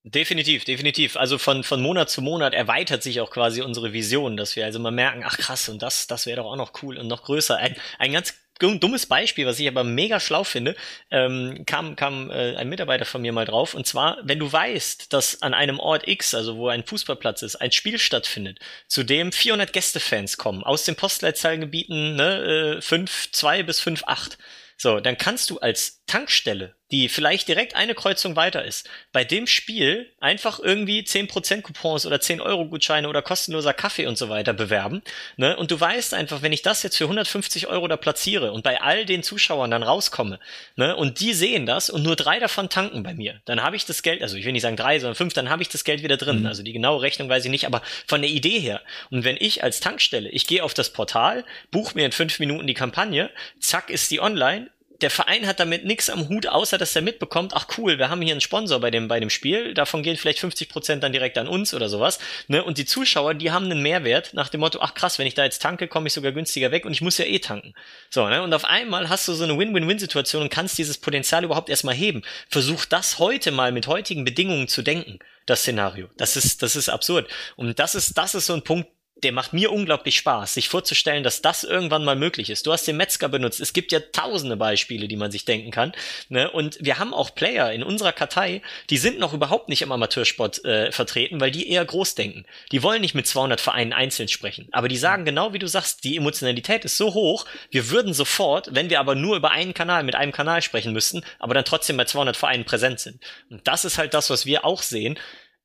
Definitiv, definitiv. Also von, von Monat zu Monat erweitert sich auch quasi unsere Vision, dass wir also mal merken, ach krass, und das, das wäre doch auch noch cool und noch größer. Ein, ein ganz dummes Beispiel, was ich aber mega schlau finde, ähm, kam, kam äh, ein Mitarbeiter von mir mal drauf. Und zwar, wenn du weißt, dass an einem Ort X, also wo ein Fußballplatz ist, ein Spiel stattfindet, zu dem 400 Gästefans kommen, aus den Postleitzahlengebieten ne, äh, 5, 2 bis 5, 8. So, dann kannst du als Tankstelle die vielleicht direkt eine Kreuzung weiter ist, bei dem Spiel einfach irgendwie 10% Coupons oder 10 Euro Gutscheine oder kostenloser Kaffee und so weiter bewerben. Ne? Und du weißt einfach, wenn ich das jetzt für 150 Euro da platziere und bei all den Zuschauern dann rauskomme, ne, und die sehen das und nur drei davon tanken bei mir, dann habe ich das Geld, also ich will nicht sagen drei, sondern fünf, dann habe ich das Geld wieder drin. Mhm. Also die genaue Rechnung weiß ich nicht, aber von der Idee her. Und wenn ich als Tankstelle, ich gehe auf das Portal, buche mir in fünf Minuten die Kampagne, zack ist die online, der Verein hat damit nichts am Hut, außer dass er mitbekommt, ach cool, wir haben hier einen Sponsor bei dem, bei dem Spiel, davon gehen vielleicht 50 Prozent dann direkt an uns oder sowas. Ne? Und die Zuschauer, die haben einen Mehrwert nach dem Motto, ach krass, wenn ich da jetzt tanke, komme ich sogar günstiger weg und ich muss ja eh tanken. So, ne? Und auf einmal hast du so eine Win-Win-Win-Situation und kannst dieses Potenzial überhaupt erstmal heben. Versuch das heute mal mit heutigen Bedingungen zu denken, das Szenario. Das ist, das ist absurd. Und das ist, das ist so ein Punkt, der macht mir unglaublich Spaß, sich vorzustellen, dass das irgendwann mal möglich ist. Du hast den Metzger benutzt. Es gibt ja tausende Beispiele, die man sich denken kann. Ne? Und wir haben auch Player in unserer Kartei, die sind noch überhaupt nicht im Amateursport äh, vertreten, weil die eher groß denken. Die wollen nicht mit 200 Vereinen einzeln sprechen. Aber die sagen genau wie du sagst, die Emotionalität ist so hoch, wir würden sofort, wenn wir aber nur über einen Kanal mit einem Kanal sprechen müssten, aber dann trotzdem bei 200 Vereinen präsent sind. Und das ist halt das, was wir auch sehen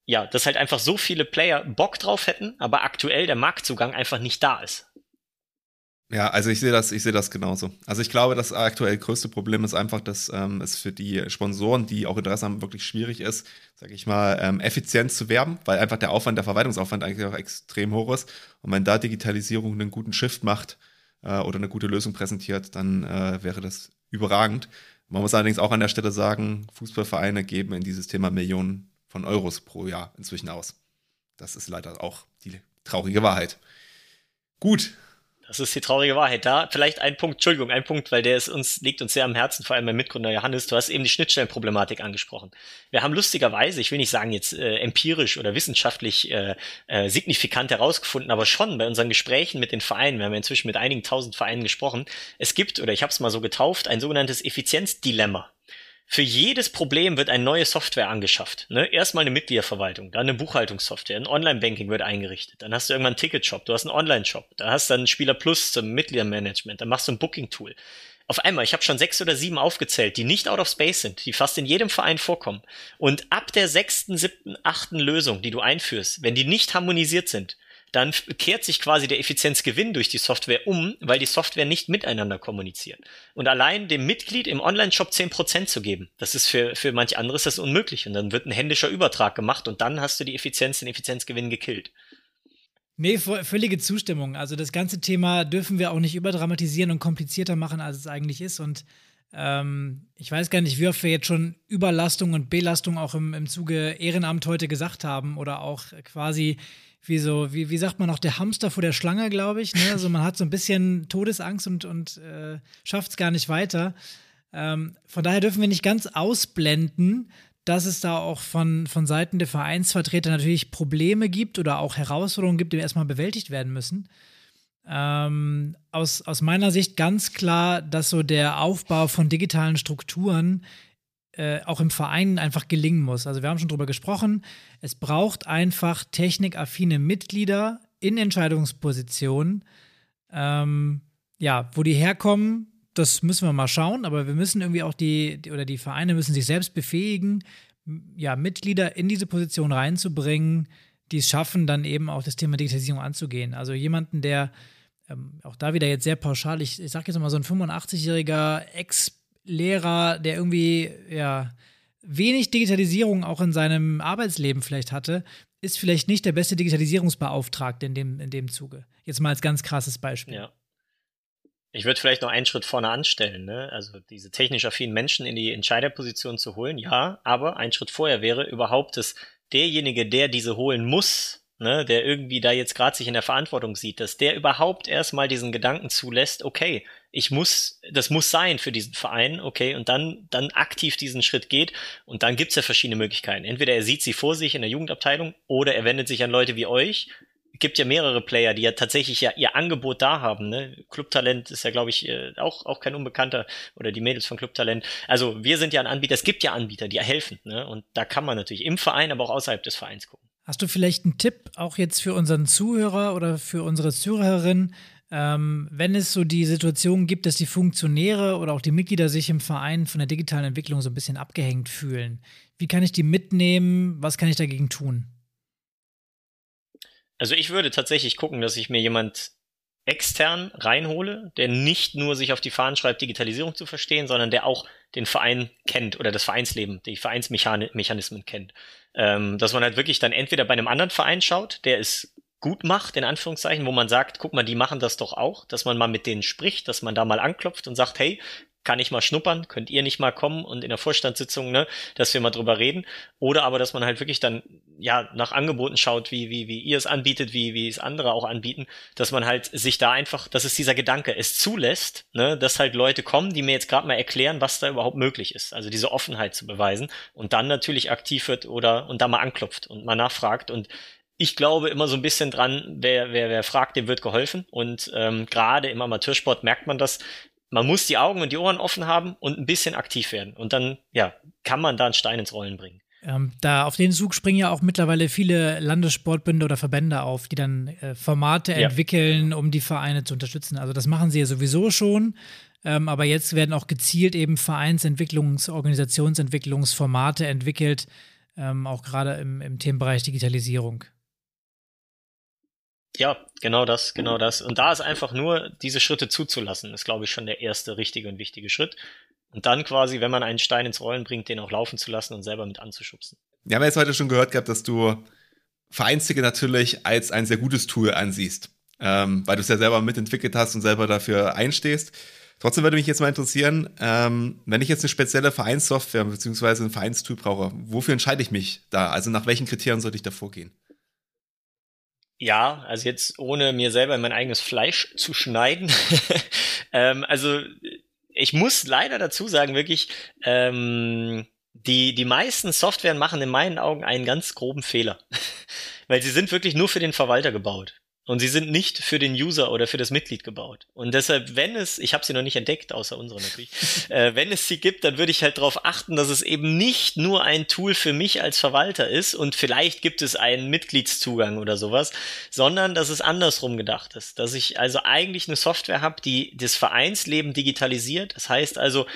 ja, dass halt einfach so viele Player Bock drauf hätten, aber aktuell der Marktzugang einfach nicht da ist. Ja, also ich sehe das, ich sehe das genauso. Also ich glaube, das aktuell größte Problem ist einfach, dass ähm, es für die Sponsoren, die auch Interesse haben, wirklich schwierig ist, sage ich mal, ähm, effizient zu werben, weil einfach der Aufwand, der Verwaltungsaufwand eigentlich auch extrem hoch ist. Und wenn da Digitalisierung einen guten Shift macht äh, oder eine gute Lösung präsentiert, dann äh, wäre das überragend. Man muss allerdings auch an der Stelle sagen, Fußballvereine geben in dieses Thema Millionen von Euros pro Jahr inzwischen aus. Das ist leider auch die traurige Wahrheit. Gut. Das ist die traurige Wahrheit. Da vielleicht ein Punkt, Entschuldigung, ein Punkt, weil der ist uns, liegt uns sehr am Herzen, vor allem mein Mitgründer Johannes. Du hast eben die Schnittstellenproblematik angesprochen. Wir haben lustigerweise, ich will nicht sagen jetzt äh, empirisch oder wissenschaftlich äh, äh, signifikant herausgefunden, aber schon bei unseren Gesprächen mit den Vereinen, wir haben ja inzwischen mit einigen tausend Vereinen gesprochen, es gibt, oder ich habe es mal so getauft, ein sogenanntes Effizienzdilemma. Für jedes Problem wird eine neue Software angeschafft. Ne? Erstmal eine Mitgliederverwaltung, dann eine Buchhaltungssoftware, ein Online-Banking wird eingerichtet, dann hast du irgendwann einen Ticketshop, du hast einen Online-Shop, da hast du dann Spieler Plus zum Mitgliedermanagement, dann machst du ein Booking-Tool. Auf einmal, ich habe schon sechs oder sieben aufgezählt, die nicht out of space sind, die fast in jedem Verein vorkommen. Und ab der sechsten, siebten, achten Lösung, die du einführst, wenn die nicht harmonisiert sind, dann kehrt sich quasi der Effizienzgewinn durch die Software um, weil die Software nicht miteinander kommuniziert. Und allein dem Mitglied im Online-Shop 10% zu geben, das ist für, für manch anderes das unmöglich. Und dann wird ein händischer Übertrag gemacht und dann hast du die Effizienz, den Effizienzgewinn gekillt. Nee, völlige Zustimmung. Also das ganze Thema dürfen wir auch nicht überdramatisieren und komplizierter machen, als es eigentlich ist. Und ähm, ich weiß gar nicht, wie oft wir jetzt schon Überlastung und Belastung auch im, im Zuge Ehrenamt heute gesagt haben oder auch quasi wie so, wie, wie sagt man noch, der Hamster vor der Schlange, glaube ich. Ne? (laughs) Also man hat so ein bisschen Todesangst und, und äh, schafft es gar nicht weiter. Ähm, von daher dürfen wir nicht ganz ausblenden, dass es da auch von, von Seiten der Vereinsvertreter natürlich Probleme gibt oder auch Herausforderungen gibt, die erstmal bewältigt werden müssen. Ähm, aus, aus meiner Sicht ganz klar, dass so der Aufbau von digitalen Strukturen äh, auch im Verein einfach gelingen muss. Also wir haben schon drüber gesprochen, es braucht einfach technikaffine Mitglieder in Entscheidungspositionen. Ähm, ja, wo die herkommen, das müssen wir mal schauen, aber wir müssen irgendwie auch die, die, oder die Vereine müssen sich selbst befähigen, ja, Mitglieder in diese Position reinzubringen, die es schaffen, dann eben auch das Thema Digitalisierung anzugehen. Also jemanden, der ähm, auch da wieder jetzt sehr pauschal, ich, ich sage jetzt mal so ein 85-jähriger Ex- Lehrer, der irgendwie, ja, wenig Digitalisierung auch in seinem Arbeitsleben vielleicht hatte, ist vielleicht nicht der beste Digitalisierungsbeauftragte in dem, in dem Zuge. Jetzt mal als ganz krasses Beispiel. Ja. Ich würde vielleicht noch einen Schritt vorne anstellen, ne? Also diese technisch affinen Menschen in die Entscheiderposition zu holen, ja, aber ein Schritt vorher wäre überhaupt, dass derjenige, der diese holen muss, ne, der irgendwie da jetzt gerade sich in der Verantwortung sieht, dass der überhaupt erstmal diesen Gedanken zulässt, okay, ich muss, das muss sein für diesen Verein, okay, und dann, dann aktiv diesen Schritt geht und dann gibt's ja verschiedene Möglichkeiten. Entweder er sieht sie vor sich in der Jugendabteilung oder er wendet sich an Leute wie euch. Gibt ja mehrere Player, die ja tatsächlich ja ihr Angebot da haben. Ne? Clubtalent ist ja, glaube ich, äh, auch, auch kein Unbekannter oder die Mädels von Clubtalent. Also wir sind ja ein Anbieter, es gibt ja Anbieter, die helfen. Ne? Und da kann man natürlich im Verein, aber auch außerhalb des Vereins gucken. Hast du vielleicht einen Tipp auch jetzt für unseren Zuhörer oder für unsere Zuhörerin, ähm, wenn es so die Situation gibt, dass die Funktionäre oder auch die Mitglieder sich im Verein von der digitalen Entwicklung so ein bisschen abgehängt fühlen? Wie kann ich die mitnehmen? Was kann ich dagegen tun? Also ich würde tatsächlich gucken, dass ich mir jemand extern reinhole, der nicht nur sich auf die Fahnen schreibt, Digitalisierung zu verstehen, sondern der auch den Verein kennt oder das Vereinsleben, die Vereinsmechanismen kennt. Ähm, dass man halt wirklich dann entweder bei einem anderen Verein schaut, der es gut macht, in Anführungszeichen, wo man sagt, guck mal, die machen das doch auch, dass man mal mit denen spricht, dass man da mal anklopft und sagt, hey, kann ich mal schnuppern, könnt ihr nicht mal kommen und in der Vorstandssitzung, ne, dass wir mal drüber reden. Oder aber, dass man halt wirklich dann, ja, nach Angeboten schaut, wie, wie, wie ihr es anbietet, wie, wie es andere auch anbieten, dass man halt sich da einfach, das ist dieser Gedanke, es zulässt, ne, dass halt Leute kommen, die mir jetzt gerade mal erklären, was da überhaupt möglich ist. Also diese Offenheit zu beweisen und dann natürlich aktiv wird oder und da mal anklopft und mal nachfragt und ich glaube immer so ein bisschen dran, wer, wer, wer fragt, dem wird geholfen. Und ähm, gerade im Amateursport merkt man das. Man muss die Augen und die Ohren offen haben und ein bisschen aktiv werden. Und dann, ja, kann man da einen Stein ins Rollen bringen. Ähm, da auf den Zug springen ja auch mittlerweile viele Landessportbünde oder Verbände auf, die dann äh, Formate ja. entwickeln, um die Vereine zu unterstützen. Also das machen sie ja sowieso schon. Ähm, aber jetzt werden auch gezielt eben Vereinsentwicklungs-, Organisationsentwicklungsformate entwickelt, ähm, auch gerade im, im Themenbereich Digitalisierung. Ja, genau das, genau das. Und da ist einfach nur diese Schritte zuzulassen, ist, glaube ich, schon der erste richtige und wichtige Schritt. Und dann quasi, wenn man einen Stein ins Rollen bringt, den auch laufen zu lassen und selber mit anzuschubsen. Wir haben jetzt heute schon gehört gehabt, dass du Vereinsticket natürlich als ein sehr gutes Tool ansiehst, ähm, weil du es ja selber mitentwickelt hast und selber dafür einstehst. Trotzdem würde mich jetzt mal interessieren, ähm, wenn ich jetzt eine spezielle Vereinssoftware bzw. ein Vereinstool brauche, wofür entscheide ich mich da? Also nach welchen Kriterien sollte ich da vorgehen? Ja, also jetzt ohne mir selber in mein eigenes Fleisch zu schneiden. (laughs) ähm, also ich muss leider dazu sagen, wirklich, ähm, die, die meisten Softwaren machen in meinen Augen einen ganz groben Fehler. (laughs) Weil sie sind wirklich nur für den Verwalter gebaut. Und sie sind nicht für den User oder für das Mitglied gebaut. Und deshalb, wenn es, ich habe sie noch nicht entdeckt, außer unsere natürlich, (laughs) äh, wenn es sie gibt, dann würde ich halt darauf achten, dass es eben nicht nur ein Tool für mich als Verwalter ist und vielleicht gibt es einen Mitgliedszugang oder sowas, sondern dass es andersrum gedacht ist. Dass ich also eigentlich eine Software habe, die das Vereinsleben digitalisiert. Das heißt also,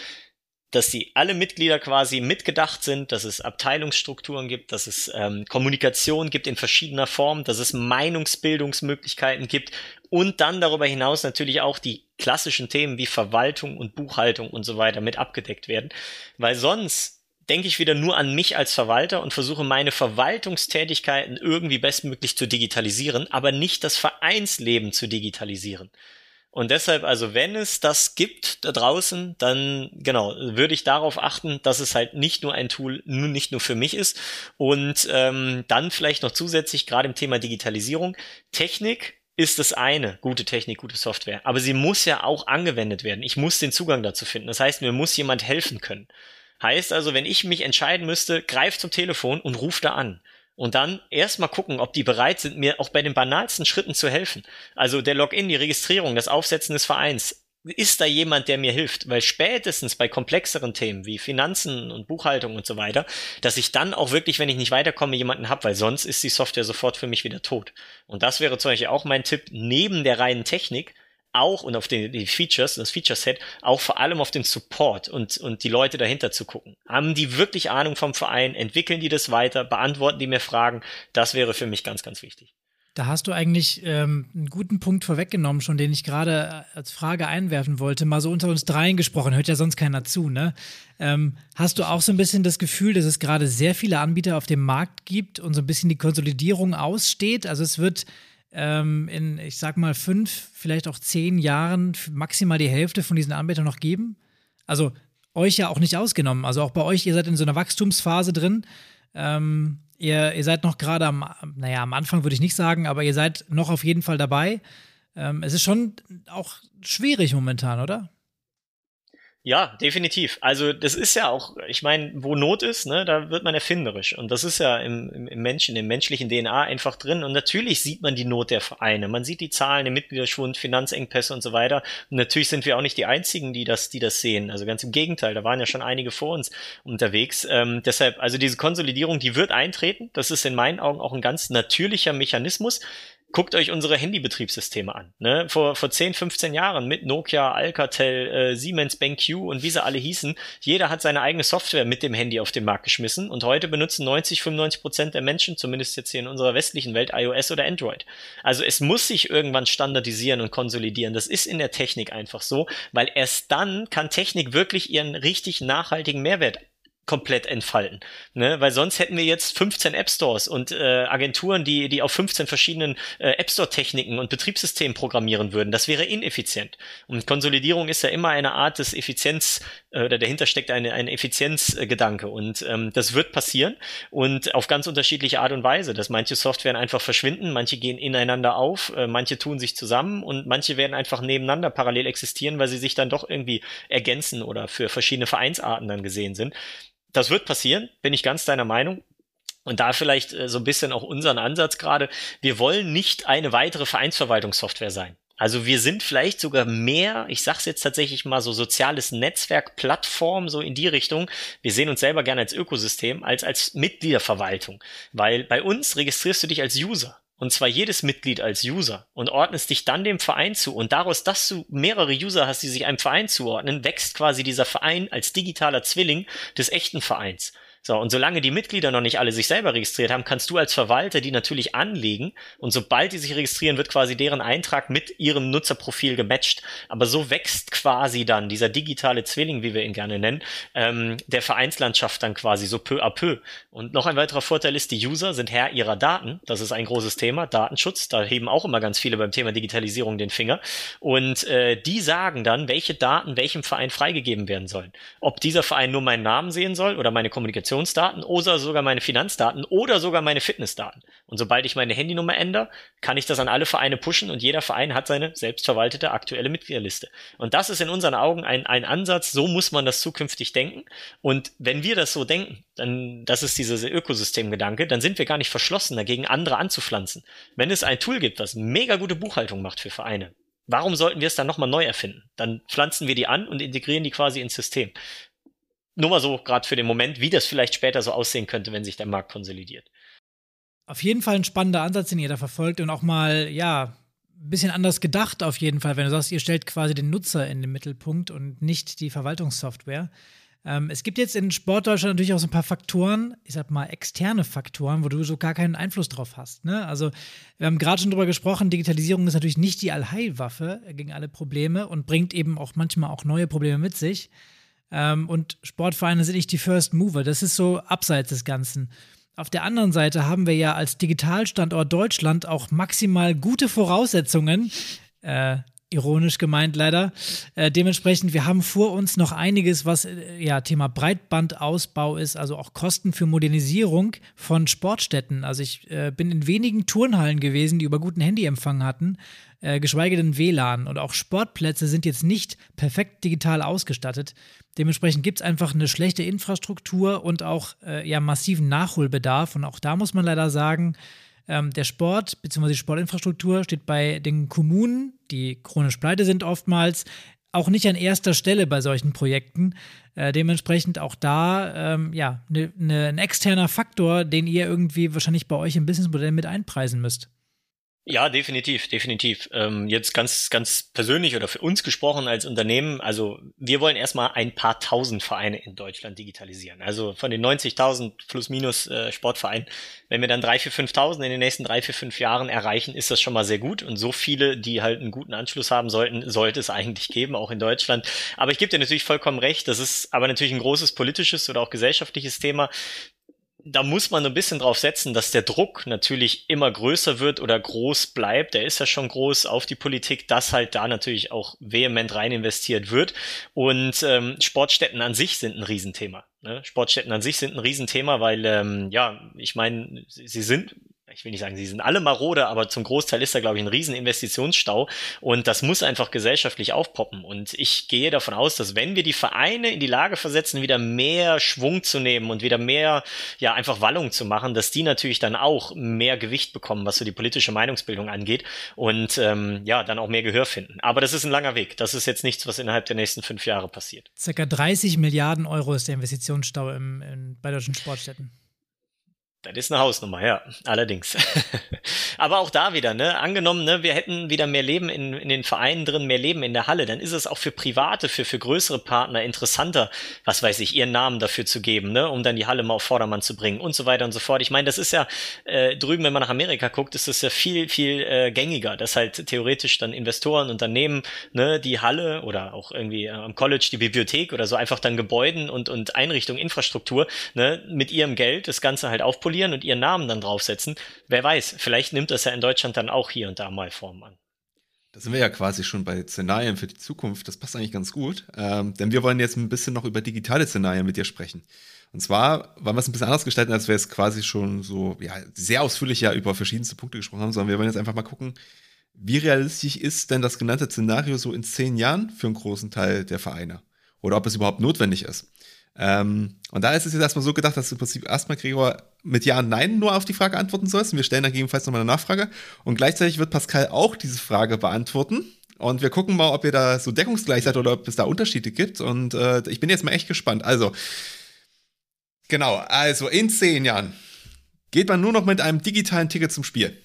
dass die alle Mitglieder quasi mitgedacht sind, dass es Abteilungsstrukturen gibt, dass es ähm, Kommunikation gibt in verschiedener Form, dass es Meinungsbildungsmöglichkeiten gibt und dann darüber hinaus natürlich auch die klassischen Themen wie Verwaltung und Buchhaltung und so weiter mit abgedeckt werden, weil sonst denke ich wieder nur an mich als Verwalter und versuche meine Verwaltungstätigkeiten irgendwie bestmöglich zu digitalisieren, aber nicht das Vereinsleben zu digitalisieren. Und deshalb, also wenn es das gibt da draußen, dann genau, würde ich darauf achten, dass es halt nicht nur ein Tool, nicht nur für mich ist. Und ähm, dann vielleicht noch zusätzlich, gerade im Thema Digitalisierung, Technik ist das eine, gute Technik, gute Software. Aber sie muss ja auch angewendet werden. Ich muss den Zugang dazu finden. Das heißt, mir muss jemand helfen können. Heißt also, wenn ich mich entscheiden müsste, greif zum Telefon und ruf da an und dann erstmal gucken, ob die bereit sind, mir auch bei den banalsten Schritten zu helfen. Also der Login, die Registrierung, das Aufsetzen des Vereins. Ist da jemand, der mir hilft? Weil spätestens bei komplexeren Themen wie Finanzen und Buchhaltung und so weiter, dass ich dann auch wirklich, wenn ich nicht weiterkomme, jemanden habe, weil sonst ist die Software sofort für mich wieder tot. Und das wäre zum Beispiel auch mein Tipp, neben der reinen Technik, auch und auf die, die Features, das Feature-Set, auch vor allem auf den Support und, und die Leute dahinter zu gucken. Haben die wirklich Ahnung vom Verein? Entwickeln die das weiter? Beantworten die mir Fragen? Das wäre für mich ganz, ganz wichtig. Da hast du eigentlich ähm, einen guten Punkt vorweggenommen, schon den ich gerade äh, als Frage einwerfen wollte. Mal so unter uns dreien gesprochen, hört ja sonst keiner zu, ne? Ähm, hast du auch so ein bisschen das Gefühl, dass es gerade sehr viele Anbieter auf dem Markt gibt und so ein bisschen die Konsolidierung aussteht? Also es wird ähm, in, ich sag mal, fünf, vielleicht auch zehn Jahren maximal die Hälfte von diesen Anbietern noch geben? Also euch ja auch nicht ausgenommen. Also auch bei euch, ihr seid in so einer Wachstumsphase drin. Ähm, ihr, ihr seid noch gerade am, naja, am Anfang würde ich nicht sagen, aber ihr seid noch auf jeden Fall dabei. Ähm, es ist schon auch schwierig momentan, oder? Ja, definitiv. Also das ist ja auch, ich meine, wo Not ist, ne, da wird man erfinderisch. Und das ist ja im, im, im Menschen, im menschlichen DNA einfach drin. Und natürlich sieht man die Not der Vereine. Man sieht die Zahlen, den Mitgliederschwund, Finanzengpässe und so weiter. Und natürlich sind wir auch nicht die Einzigen, die das, die das sehen. Also ganz im Gegenteil, da waren ja schon einige vor uns unterwegs. Ähm, deshalb, also diese Konsolidierung, die wird eintreten. Das ist in meinen Augen auch ein ganz natürlicher Mechanismus guckt euch unsere Handybetriebssysteme an. Ne? Vor, vor 10, 15 Jahren mit Nokia, Alcatel, äh, Siemens, BenQ und wie sie alle hießen, jeder hat seine eigene Software mit dem Handy auf den Markt geschmissen und heute benutzen 90, 95 Prozent der Menschen, zumindest jetzt hier in unserer westlichen Welt, iOS oder Android. Also es muss sich irgendwann standardisieren und konsolidieren. Das ist in der Technik einfach so, weil erst dann kann Technik wirklich ihren richtig nachhaltigen Mehrwert komplett entfalten. Ne? Weil sonst hätten wir jetzt 15 App Stores und äh, Agenturen, die, die auf 15 verschiedenen äh, App Store-Techniken und Betriebssystemen programmieren würden. Das wäre ineffizient. Und Konsolidierung ist ja immer eine Art des Effizienz, äh, oder dahinter steckt eine, ein Effizienzgedanke. Und ähm, das wird passieren und auf ganz unterschiedliche Art und Weise, dass manche Softwaren einfach verschwinden, manche gehen ineinander auf, äh, manche tun sich zusammen und manche werden einfach nebeneinander parallel existieren, weil sie sich dann doch irgendwie ergänzen oder für verschiedene Vereinsarten dann gesehen sind das wird passieren, bin ich ganz deiner Meinung. Und da vielleicht äh, so ein bisschen auch unseren Ansatz gerade. Wir wollen nicht eine weitere Vereinsverwaltungssoftware sein. Also wir sind vielleicht sogar mehr, ich sag's jetzt tatsächlich mal so soziales Netzwerk, Plattform, so in die Richtung. Wir sehen uns selber gerne als Ökosystem, als als Mitgliederverwaltung. Weil bei uns registrierst du dich als User. Und zwar jedes Mitglied als User und ordnest dich dann dem Verein zu. Und daraus, dass du mehrere User hast, die sich einem Verein zuordnen, wächst quasi dieser Verein als digitaler Zwilling des echten Vereins. So, und solange die Mitglieder noch nicht alle sich selber registriert haben, kannst du als Verwalter die natürlich anlegen und sobald die sich registrieren, wird quasi deren Eintrag mit ihrem Nutzerprofil gematcht. Aber so wächst quasi dann dieser digitale Zwilling, wie wir ihn gerne nennen, ähm, der Vereinslandschaft dann quasi so peu à peu. Und noch ein weiterer Vorteil ist, die User sind Herr ihrer Daten. Das ist ein großes Thema, Datenschutz. Da heben auch immer ganz viele beim Thema Digitalisierung den Finger. Und äh, die sagen dann, welche Daten welchem Verein freigegeben werden sollen. Ob dieser Verein nur meinen Namen sehen soll oder meine Kommunikation Kommunikationsdaten oder sogar meine Finanzdaten oder sogar meine Fitnessdaten. Und sobald ich meine Handynummer ändere, kann ich das an alle Vereine pushen und jeder Verein hat seine selbstverwaltete aktuelle Mitgliederliste. Und das ist in unseren Augen ein, ein Ansatz, so muss man das zukünftig denken. Und wenn wir das so denken, dann, das ist dieser Ökosystemgedanke, dann sind wir gar nicht verschlossen dagegen, andere anzupflanzen. Wenn es ein Tool gibt, was mega gute Buchhaltung macht für Vereine, Warum sollten wir es dann nochmal neu erfinden? Dann pflanzen wir die an und integrieren die quasi ins System. Nur mal so gerade für den Moment, wie das vielleicht später so aussehen könnte, wenn sich der Markt konsolidiert. Auf jeden Fall ein spannender Ansatz, den ihr da verfolgt und auch mal, ja, ein bisschen anders gedacht auf jeden Fall, wenn du sagst, ihr stellt quasi den Nutzer in den Mittelpunkt und nicht die Verwaltungssoftware. Ähm, es gibt jetzt in Sportdeutschland natürlich auch so ein paar Faktoren, ich sag mal externe Faktoren, wo du so gar keinen Einfluss drauf hast. Ne? Also, wir haben gerade schon drüber gesprochen, Digitalisierung ist natürlich nicht die Allheilwaffe gegen alle Probleme und bringt eben auch manchmal auch neue Probleme mit sich. Ähm, und Sportvereine sind nicht die First Mover. Das ist so abseits des Ganzen. Auf der anderen Seite haben wir ja als Digitalstandort Deutschland auch maximal gute Voraussetzungen, äh, ironisch gemeint leider. Äh, dementsprechend, wir haben vor uns noch einiges, was äh, ja Thema Breitbandausbau ist, also auch Kosten für Modernisierung von Sportstätten. Also ich äh, bin in wenigen Turnhallen gewesen, die über guten Handyempfang hatten, äh, geschweige denn WLAN. Und auch Sportplätze sind jetzt nicht perfekt digital ausgestattet. Dementsprechend gibt es einfach eine schlechte Infrastruktur und auch äh, ja massiven Nachholbedarf. Und auch da muss man leider sagen, ähm, der Sport bzw. die Sportinfrastruktur steht bei den Kommunen, die chronisch pleite sind oftmals, auch nicht an erster Stelle bei solchen Projekten. Äh, dementsprechend auch da ähm, ja ne, ne, ein externer Faktor, den ihr irgendwie wahrscheinlich bei euch im Businessmodell mit einpreisen müsst. Ja, definitiv, definitiv. Ähm, jetzt ganz, ganz persönlich oder für uns gesprochen als Unternehmen, also wir wollen erstmal ein paar tausend Vereine in Deutschland digitalisieren. Also von den 90.000 plus minus äh, Sportvereinen, wenn wir dann drei, vier, 5.000 in den nächsten drei, vier, fünf Jahren erreichen, ist das schon mal sehr gut. Und so viele, die halt einen guten Anschluss haben sollten, sollte es eigentlich geben, auch in Deutschland. Aber ich gebe dir natürlich vollkommen recht, das ist aber natürlich ein großes politisches oder auch gesellschaftliches Thema da muss man ein bisschen drauf setzen, dass der Druck natürlich immer größer wird oder groß bleibt. Der ist ja schon groß auf die Politik, dass halt da natürlich auch vehement rein investiert wird. Und ähm, Sportstätten an sich sind ein Riesenthema. Ne? Sportstätten an sich sind ein Riesenthema, weil ähm, ja, ich meine, sie sind ich will nicht sagen, sie sind alle marode, aber zum Großteil ist da, glaube ich, ein riesen Investitionsstau und das muss einfach gesellschaftlich aufpoppen. Und ich gehe davon aus, dass wenn wir die Vereine in die Lage versetzen, wieder mehr Schwung zu nehmen und wieder mehr, ja, einfach Wallung zu machen, dass die natürlich dann auch mehr Gewicht bekommen, was so die politische Meinungsbildung angeht und ähm, ja, dann auch mehr Gehör finden. Aber das ist ein langer Weg. Das ist jetzt nichts, was innerhalb der nächsten fünf Jahre passiert. Circa 30 Milliarden Euro ist der Investitionsstau im, in, bei deutschen Sportstätten. Das ist eine Hausnummer, ja, allerdings. (laughs) Aber auch da wieder, ne, angenommen, ne, wir hätten wieder mehr Leben in, in den Vereinen drin, mehr Leben in der Halle, dann ist es auch für private, für, für größere Partner interessanter, was weiß ich, ihren Namen dafür zu geben, ne, um dann die Halle mal auf Vordermann zu bringen und so weiter und so fort. Ich meine, das ist ja äh, drüben, wenn man nach Amerika guckt, ist das ja viel, viel äh, gängiger, dass halt theoretisch dann Investoren, Unternehmen, ne, die Halle oder auch irgendwie äh, am College die Bibliothek oder so einfach dann Gebäuden und, und Einrichtungen, Infrastruktur, ne, mit ihrem Geld das Ganze halt aufpolieren manipulieren und ihren Namen dann draufsetzen. Wer weiß, vielleicht nimmt das ja in Deutschland dann auch hier und da mal Form an. Da sind wir ja quasi schon bei Szenarien für die Zukunft. Das passt eigentlich ganz gut, ähm, denn wir wollen jetzt ein bisschen noch über digitale Szenarien mit dir sprechen. Und zwar wollen wir es ein bisschen anders gestalten, als wir es quasi schon so ja, sehr ausführlich ja über verschiedenste Punkte gesprochen haben, sondern wir wollen jetzt einfach mal gucken, wie realistisch ist denn das genannte Szenario so in zehn Jahren für einen großen Teil der Vereine? Oder ob es überhaupt notwendig ist? Ähm, und da ist es jetzt erstmal so gedacht, dass du im Prinzip erstmal, Gregor, mit Ja und Nein nur auf die Frage antworten sollst. Und wir stellen dann gegebenenfalls nochmal eine Nachfrage. Und gleichzeitig wird Pascal auch diese Frage beantworten. Und wir gucken mal, ob ihr da so deckungsgleich seid oder ob es da Unterschiede gibt. Und äh, ich bin jetzt mal echt gespannt. Also, genau, also in zehn Jahren geht man nur noch mit einem digitalen Ticket zum Spiel.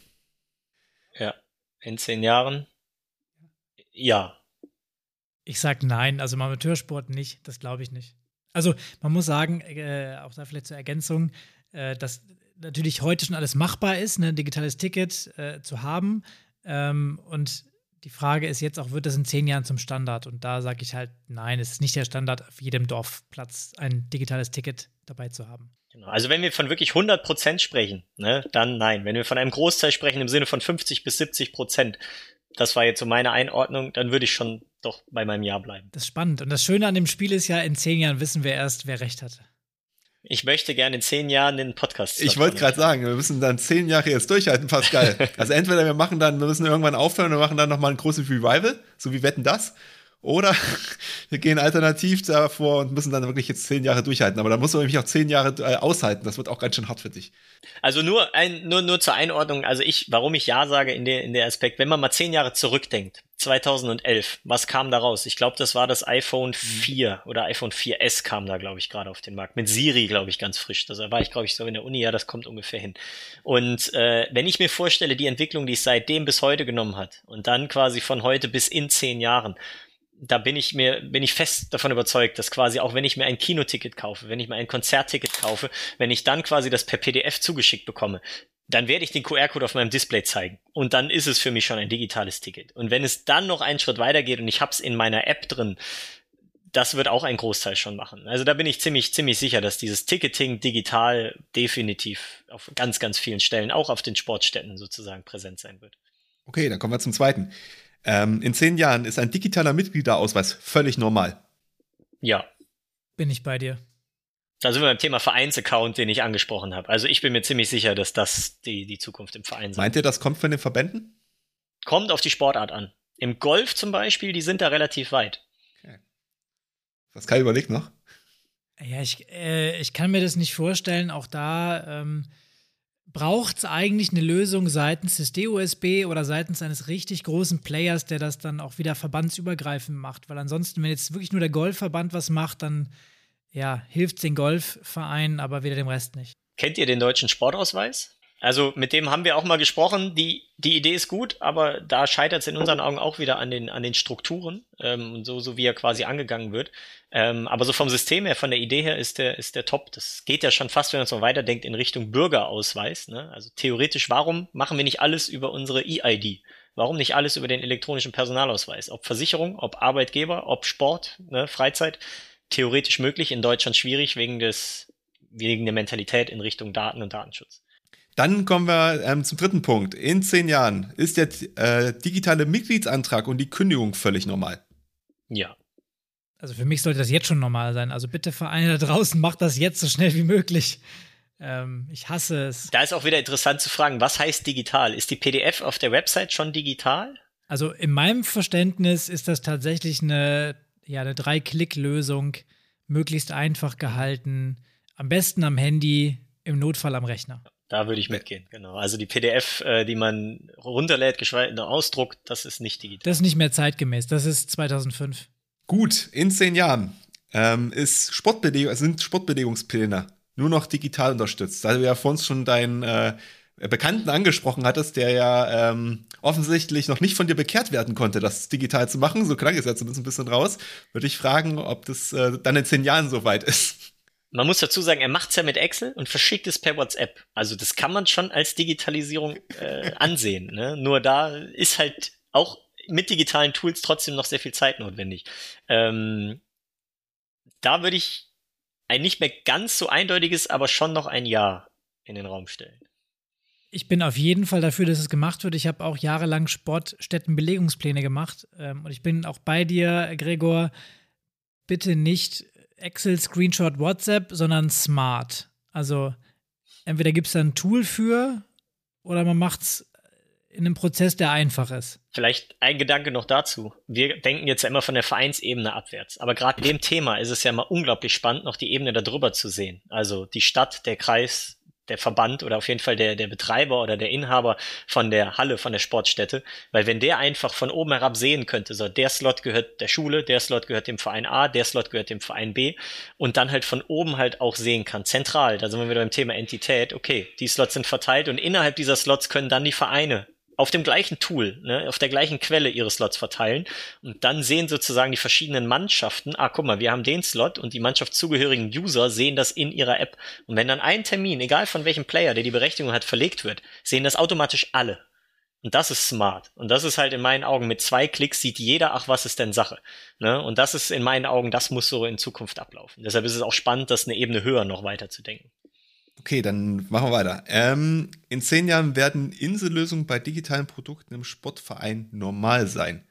Ja, in zehn Jahren. Ja. Ich sag nein, also im Amateursport nicht, das glaube ich nicht. Also man muss sagen, äh, auch da vielleicht zur Ergänzung, äh, dass natürlich heute schon alles machbar ist, ne, ein digitales Ticket äh, zu haben. Ähm, und die Frage ist jetzt auch, wird das in zehn Jahren zum Standard? Und da sage ich halt, nein, es ist nicht der Standard, auf jedem Dorfplatz ein digitales Ticket dabei zu haben. Genau. Also wenn wir von wirklich 100 Prozent sprechen, ne, dann nein. Wenn wir von einem Großteil sprechen im Sinne von 50 bis 70 Prozent, das war jetzt so meine Einordnung, dann würde ich schon doch bei meinem Ja bleiben. Das ist spannend. Und das Schöne an dem Spiel ist ja, in zehn Jahren wissen wir erst, wer recht hatte. Ich möchte gerne in zehn Jahren den Podcast. Ich wollte gerade sagen, wir müssen dann zehn Jahre jetzt durchhalten, Pascal. (laughs) also entweder wir machen dann, wir müssen irgendwann aufhören und machen dann nochmal ein großes Revival, so wie Wetten das. Oder (laughs) wir gehen alternativ davor und müssen dann wirklich jetzt zehn Jahre durchhalten. Aber da musst du nämlich auch zehn Jahre äh, aushalten. Das wird auch ganz schön hart für dich. Also nur, ein, nur, nur zur Einordnung. Also ich, warum ich Ja sage in der, in der Aspekt, wenn man mal zehn Jahre zurückdenkt, 2011, was kam da raus? Ich glaube, das war das iPhone 4 oder iPhone 4S kam da, glaube ich, gerade auf den Markt. Mit Siri, glaube ich, ganz frisch. Da war ich, glaube ich, so in der Uni. Ja, das kommt ungefähr hin. Und äh, wenn ich mir vorstelle, die Entwicklung, die es seitdem bis heute genommen hat und dann quasi von heute bis in zehn Jahren, da bin ich mir, bin ich fest davon überzeugt, dass quasi auch wenn ich mir ein Kinoticket kaufe, wenn ich mir ein Konzertticket kaufe, wenn ich dann quasi das per PDF zugeschickt bekomme, dann werde ich den QR-Code auf meinem Display zeigen. Und dann ist es für mich schon ein digitales Ticket. Und wenn es dann noch einen Schritt weitergeht und ich hab's in meiner App drin, das wird auch ein Großteil schon machen. Also da bin ich ziemlich, ziemlich sicher, dass dieses Ticketing digital definitiv auf ganz, ganz vielen Stellen, auch auf den Sportstätten sozusagen präsent sein wird. Okay, dann kommen wir zum zweiten. Ähm, in zehn Jahren ist ein digitaler Mitgliederausweis völlig normal. Ja. Bin ich bei dir. Da sind wir beim Thema Vereinsaccount, den ich angesprochen habe. Also ich bin mir ziemlich sicher, dass das die, die Zukunft im Verein ist. Meint ihr, das kommt von den Verbänden? Kommt auf die Sportart an. Im Golf zum Beispiel, die sind da relativ weit. Okay. Pascal überlegt noch. Ja, ich, äh, ich kann mir das nicht vorstellen. Auch da ähm, braucht es eigentlich eine Lösung seitens des DUSB oder seitens eines richtig großen Players, der das dann auch wieder verbandsübergreifend macht. Weil ansonsten, wenn jetzt wirklich nur der Golfverband was macht, dann ja, hilft es den Golfvereinen, aber wieder dem Rest nicht. Kennt ihr den deutschen Sportausweis? Also mit dem haben wir auch mal gesprochen. Die, die Idee ist gut, aber da scheitert es in unseren Augen auch wieder an den, an den Strukturen, ähm, so, so wie er quasi angegangen wird. Ähm, aber so vom System her, von der Idee her ist der, ist der top. Das geht ja schon fast, wenn man so weiterdenkt, in Richtung Bürgerausweis. Ne? Also theoretisch, warum machen wir nicht alles über unsere E-ID? Warum nicht alles über den elektronischen Personalausweis? Ob Versicherung, ob Arbeitgeber, ob Sport, ne, Freizeit? Theoretisch möglich, in Deutschland schwierig wegen des, wegen der Mentalität in Richtung Daten und Datenschutz. Dann kommen wir ähm, zum dritten Punkt. In zehn Jahren ist der äh, digitale Mitgliedsantrag und die Kündigung völlig normal. Ja. Also für mich sollte das jetzt schon normal sein. Also bitte Vereine da draußen, macht das jetzt so schnell wie möglich. Ähm, ich hasse es. Da ist auch wieder interessant zu fragen, was heißt digital? Ist die PDF auf der Website schon digital? Also in meinem Verständnis ist das tatsächlich eine, ja, eine Drei-Klick-Lösung, möglichst einfach gehalten, am besten am Handy, im Notfall am Rechner. Da würde ich mitgehen, genau. Also die PDF, äh, die man runterlädt, geschweige ausdruckt, das ist nicht digital. Das ist nicht mehr zeitgemäß, das ist 2005. Gut, in zehn Jahren ähm, ist Sportbewegung, sind Sportbewegungspläne nur noch digital unterstützt. Da du ja vorhin schon deinen äh, Bekannten angesprochen hattest, der ja ähm, offensichtlich noch nicht von dir bekehrt werden konnte, das digital zu machen, so klang es ja zumindest ein bisschen raus, würde ich fragen, ob das äh, dann in zehn Jahren soweit ist. Man muss dazu sagen, er macht es ja mit Excel und verschickt es per WhatsApp. Also das kann man schon als Digitalisierung äh, ansehen. Ne? Nur da ist halt auch mit digitalen Tools trotzdem noch sehr viel Zeit notwendig. Ähm, da würde ich ein nicht mehr ganz so eindeutiges, aber schon noch ein Ja in den Raum stellen. Ich bin auf jeden Fall dafür, dass es gemacht wird. Ich habe auch jahrelang Sportstättenbelegungspläne gemacht. Ähm, und ich bin auch bei dir, Gregor. Bitte nicht Excel, Screenshot, WhatsApp, sondern Smart. Also entweder gibt es da ein Tool für oder man macht es in einem Prozess, der einfach ist. Vielleicht ein Gedanke noch dazu. Wir denken jetzt ja immer von der Vereinsebene abwärts. Aber gerade dem Thema ist es ja immer unglaublich spannend, noch die Ebene darüber zu sehen. Also die Stadt, der Kreis, der Verband oder auf jeden Fall der, der Betreiber oder der Inhaber von der Halle, von der Sportstätte. Weil wenn der einfach von oben herab sehen könnte, so der Slot gehört der Schule, der Slot gehört dem Verein A, der Slot gehört dem Verein B und dann halt von oben halt auch sehen kann, zentral, da sind wir wieder beim Thema Entität, okay, die Slots sind verteilt und innerhalb dieser Slots können dann die Vereine auf dem gleichen Tool, ne, auf der gleichen Quelle ihre Slots verteilen und dann sehen sozusagen die verschiedenen Mannschaften, ah, guck mal, wir haben den Slot und die mannschaftszugehörigen User sehen das in ihrer App. Und wenn dann ein Termin, egal von welchem Player, der die Berechtigung hat, verlegt wird, sehen das automatisch alle. Und das ist smart. Und das ist halt in meinen Augen mit zwei Klicks sieht jeder, ach, was ist denn Sache? Ne? Und das ist in meinen Augen, das muss so in Zukunft ablaufen. Deshalb ist es auch spannend, das eine Ebene höher noch weiter zu denken. Okay, dann machen wir weiter. Ähm, in zehn Jahren werden Insellösungen bei digitalen Produkten im Sportverein normal sein.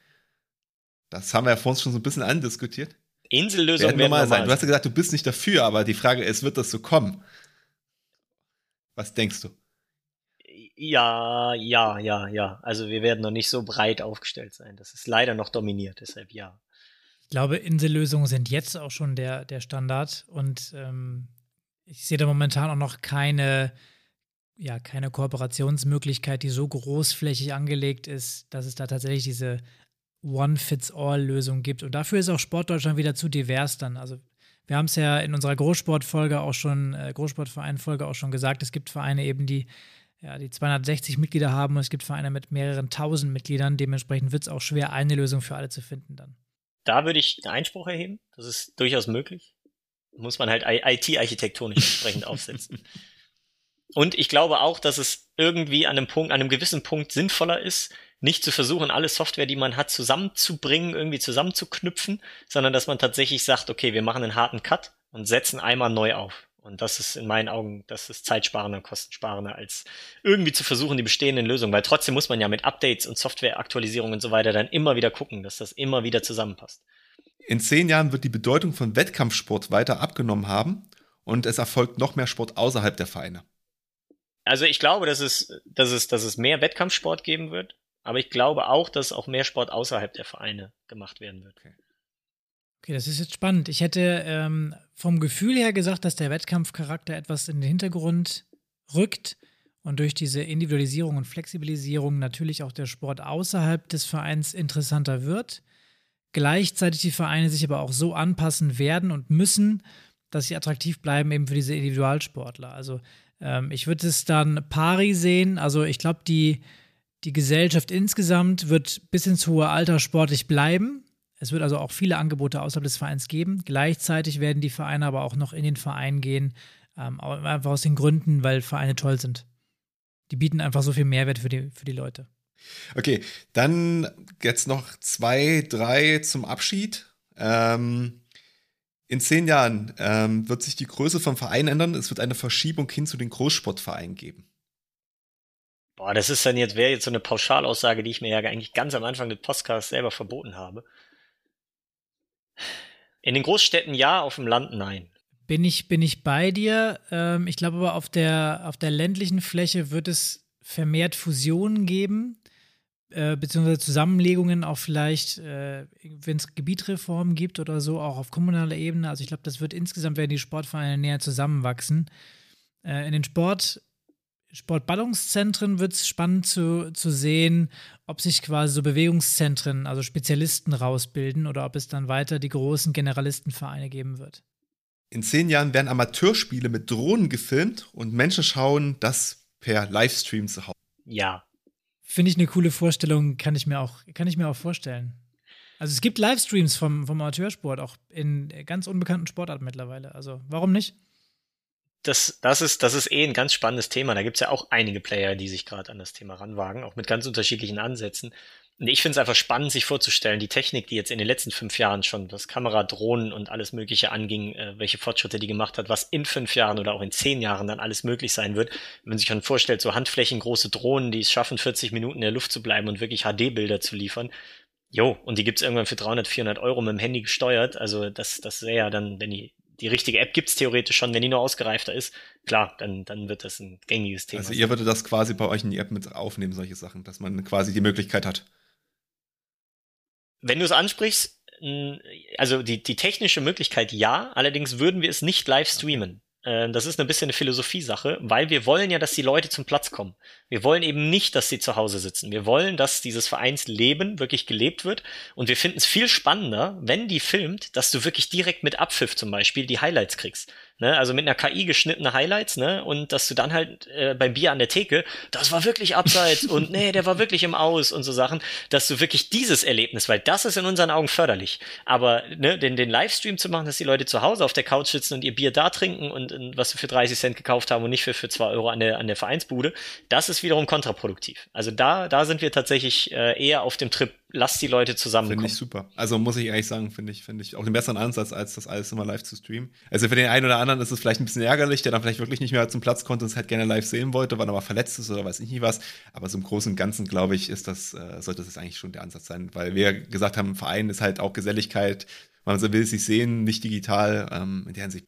Das haben wir ja vorhin schon so ein bisschen andiskutiert. Insellösungen werden normal, normal sein. Du hast ja gesagt, du bist nicht dafür, aber die Frage ist, wird das so kommen? Was denkst du? Ja, ja, ja, ja. Also wir werden noch nicht so breit aufgestellt sein. Das ist leider noch dominiert, deshalb ja. Ich glaube, Insellösungen sind jetzt auch schon der, der Standard und ähm, ich sehe da momentan auch noch keine, ja, keine Kooperationsmöglichkeit, die so großflächig angelegt ist, dass es da tatsächlich diese One-Fits-All-Lösung gibt. Und dafür ist auch Sportdeutschland wieder zu divers dann. Also wir haben es ja in unserer Großsportfolge auch schon, äh, Großsportverein-Folge auch schon gesagt, es gibt Vereine eben, die ja, die 260 Mitglieder haben und es gibt Vereine mit mehreren tausend Mitgliedern. Dementsprechend wird es auch schwer, eine Lösung für alle zu finden dann. Da würde ich einen Einspruch erheben. Das ist durchaus möglich muss man halt IT-architektonisch entsprechend (laughs) aufsetzen. Und ich glaube auch, dass es irgendwie an einem Punkt, an einem gewissen Punkt sinnvoller ist, nicht zu versuchen, alle Software, die man hat, zusammenzubringen, irgendwie zusammenzuknüpfen, sondern dass man tatsächlich sagt, okay, wir machen einen harten Cut und setzen einmal neu auf. Und das ist in meinen Augen, das ist zeitsparender, kostensparender, als irgendwie zu versuchen, die bestehenden Lösungen, weil trotzdem muss man ja mit Updates und Softwareaktualisierungen und so weiter dann immer wieder gucken, dass das immer wieder zusammenpasst. In zehn Jahren wird die Bedeutung von Wettkampfsport weiter abgenommen haben und es erfolgt noch mehr Sport außerhalb der Vereine. Also ich glaube, dass es, dass es, dass es mehr Wettkampfsport geben wird, aber ich glaube auch, dass auch mehr Sport außerhalb der Vereine gemacht werden wird. Okay, okay das ist jetzt spannend. Ich hätte ähm, vom Gefühl her gesagt, dass der Wettkampfcharakter etwas in den Hintergrund rückt und durch diese Individualisierung und Flexibilisierung natürlich auch der Sport außerhalb des Vereins interessanter wird gleichzeitig die Vereine sich aber auch so anpassen werden und müssen, dass sie attraktiv bleiben eben für diese Individualsportler. Also ähm, ich würde es dann pari sehen. Also ich glaube, die, die Gesellschaft insgesamt wird bis ins hohe Alter sportlich bleiben. Es wird also auch viele Angebote außerhalb des Vereins geben. Gleichzeitig werden die Vereine aber auch noch in den Verein gehen, ähm, einfach aus den Gründen, weil Vereine toll sind. Die bieten einfach so viel Mehrwert für die, für die Leute. Okay, dann jetzt noch zwei, drei zum Abschied. Ähm, in zehn Jahren ähm, wird sich die Größe vom Verein ändern. Es wird eine Verschiebung hin zu den Großsportvereinen geben. Boah, das ist dann jetzt, wäre jetzt so eine Pauschalaussage, die ich mir ja eigentlich ganz am Anfang des Podcasts selber verboten habe. In den Großstädten ja, auf dem Land nein. Bin ich, bin ich bei dir. Ähm, ich glaube aber, auf der, auf der ländlichen Fläche wird es vermehrt Fusionen geben. Äh, beziehungsweise Zusammenlegungen auch vielleicht, äh, wenn es Gebietreformen gibt oder so, auch auf kommunaler Ebene. Also ich glaube, das wird insgesamt werden die Sportvereine näher zusammenwachsen. Äh, in den Sport, Sportballungszentren wird es spannend zu, zu sehen, ob sich quasi so Bewegungszentren, also Spezialisten rausbilden oder ob es dann weiter die großen Generalistenvereine geben wird. In zehn Jahren werden Amateurspiele mit Drohnen gefilmt und Menschen schauen das per Livestream zu Hause. Ja, Finde ich eine coole Vorstellung, kann ich mir auch, kann ich mir auch vorstellen. Also es gibt Livestreams vom, vom Amateursport, auch in ganz unbekannten Sportarten mittlerweile. Also warum nicht? Das, das, ist, das ist eh ein ganz spannendes Thema. Da gibt es ja auch einige Player, die sich gerade an das Thema ranwagen, auch mit ganz unterschiedlichen Ansätzen. Ich finde es einfach spannend, sich vorzustellen, die Technik, die jetzt in den letzten fünf Jahren schon, was Kamera, Drohnen und alles Mögliche anging, äh, welche Fortschritte die gemacht hat, was in fünf Jahren oder auch in zehn Jahren dann alles möglich sein wird. Wenn man sich schon vorstellt, so handflächengroße Drohnen, die es schaffen, 40 Minuten in der Luft zu bleiben und wirklich HD-Bilder zu liefern. Jo, und die gibt's irgendwann für 300, 400 Euro mit dem Handy gesteuert. Also das, das wäre ja dann, wenn die die richtige App gibt's theoretisch schon, wenn die nur ausgereifter ist, klar, dann, dann wird das ein gängiges Thema. Also ihr würdet das quasi bei euch in die App mit aufnehmen, solche Sachen, dass man quasi die Möglichkeit hat. Wenn du es ansprichst, also die, die technische Möglichkeit ja, allerdings würden wir es nicht live streamen. Äh, das ist ein bisschen eine Philosophiesache, weil wir wollen ja, dass die Leute zum Platz kommen. Wir wollen eben nicht, dass sie zu Hause sitzen. Wir wollen, dass dieses Vereinsleben wirklich gelebt wird. Und wir finden es viel spannender, wenn die filmt, dass du wirklich direkt mit Abpfiff zum Beispiel die Highlights kriegst. Ne? Also mit einer KI geschnittene Highlights, ne? Und dass du dann halt äh, beim Bier an der Theke, das war wirklich abseits (laughs) und nee, der war wirklich im Aus und so Sachen, dass du wirklich dieses Erlebnis, weil das ist in unseren Augen förderlich. Aber ne, den, den Livestream zu machen, dass die Leute zu Hause auf der Couch sitzen und ihr Bier da trinken und, und was sie für 30 Cent gekauft haben und nicht für, für 2 Euro an der, an der Vereinsbude, das ist wiederum kontraproduktiv. Also da, da sind wir tatsächlich äh, eher auf dem Trip, lass die Leute zusammenkommen. Finde ich super. Also muss ich ehrlich sagen, finde ich, finde ich auch den besseren Ansatz, als das alles immer live zu streamen. Also für den einen oder anderen ist es vielleicht ein bisschen ärgerlich, der dann vielleicht wirklich nicht mehr zum Platz konnte und es halt gerne live sehen wollte, weil er mal verletzt ist oder weiß ich nicht was. Aber so im Großen und Ganzen, glaube ich, ist das, äh, sollte das eigentlich schon der Ansatz sein, weil wir gesagt haben, Verein ist halt auch Geselligkeit. Man will sich sehen, nicht digital. Ähm, in der Hinsicht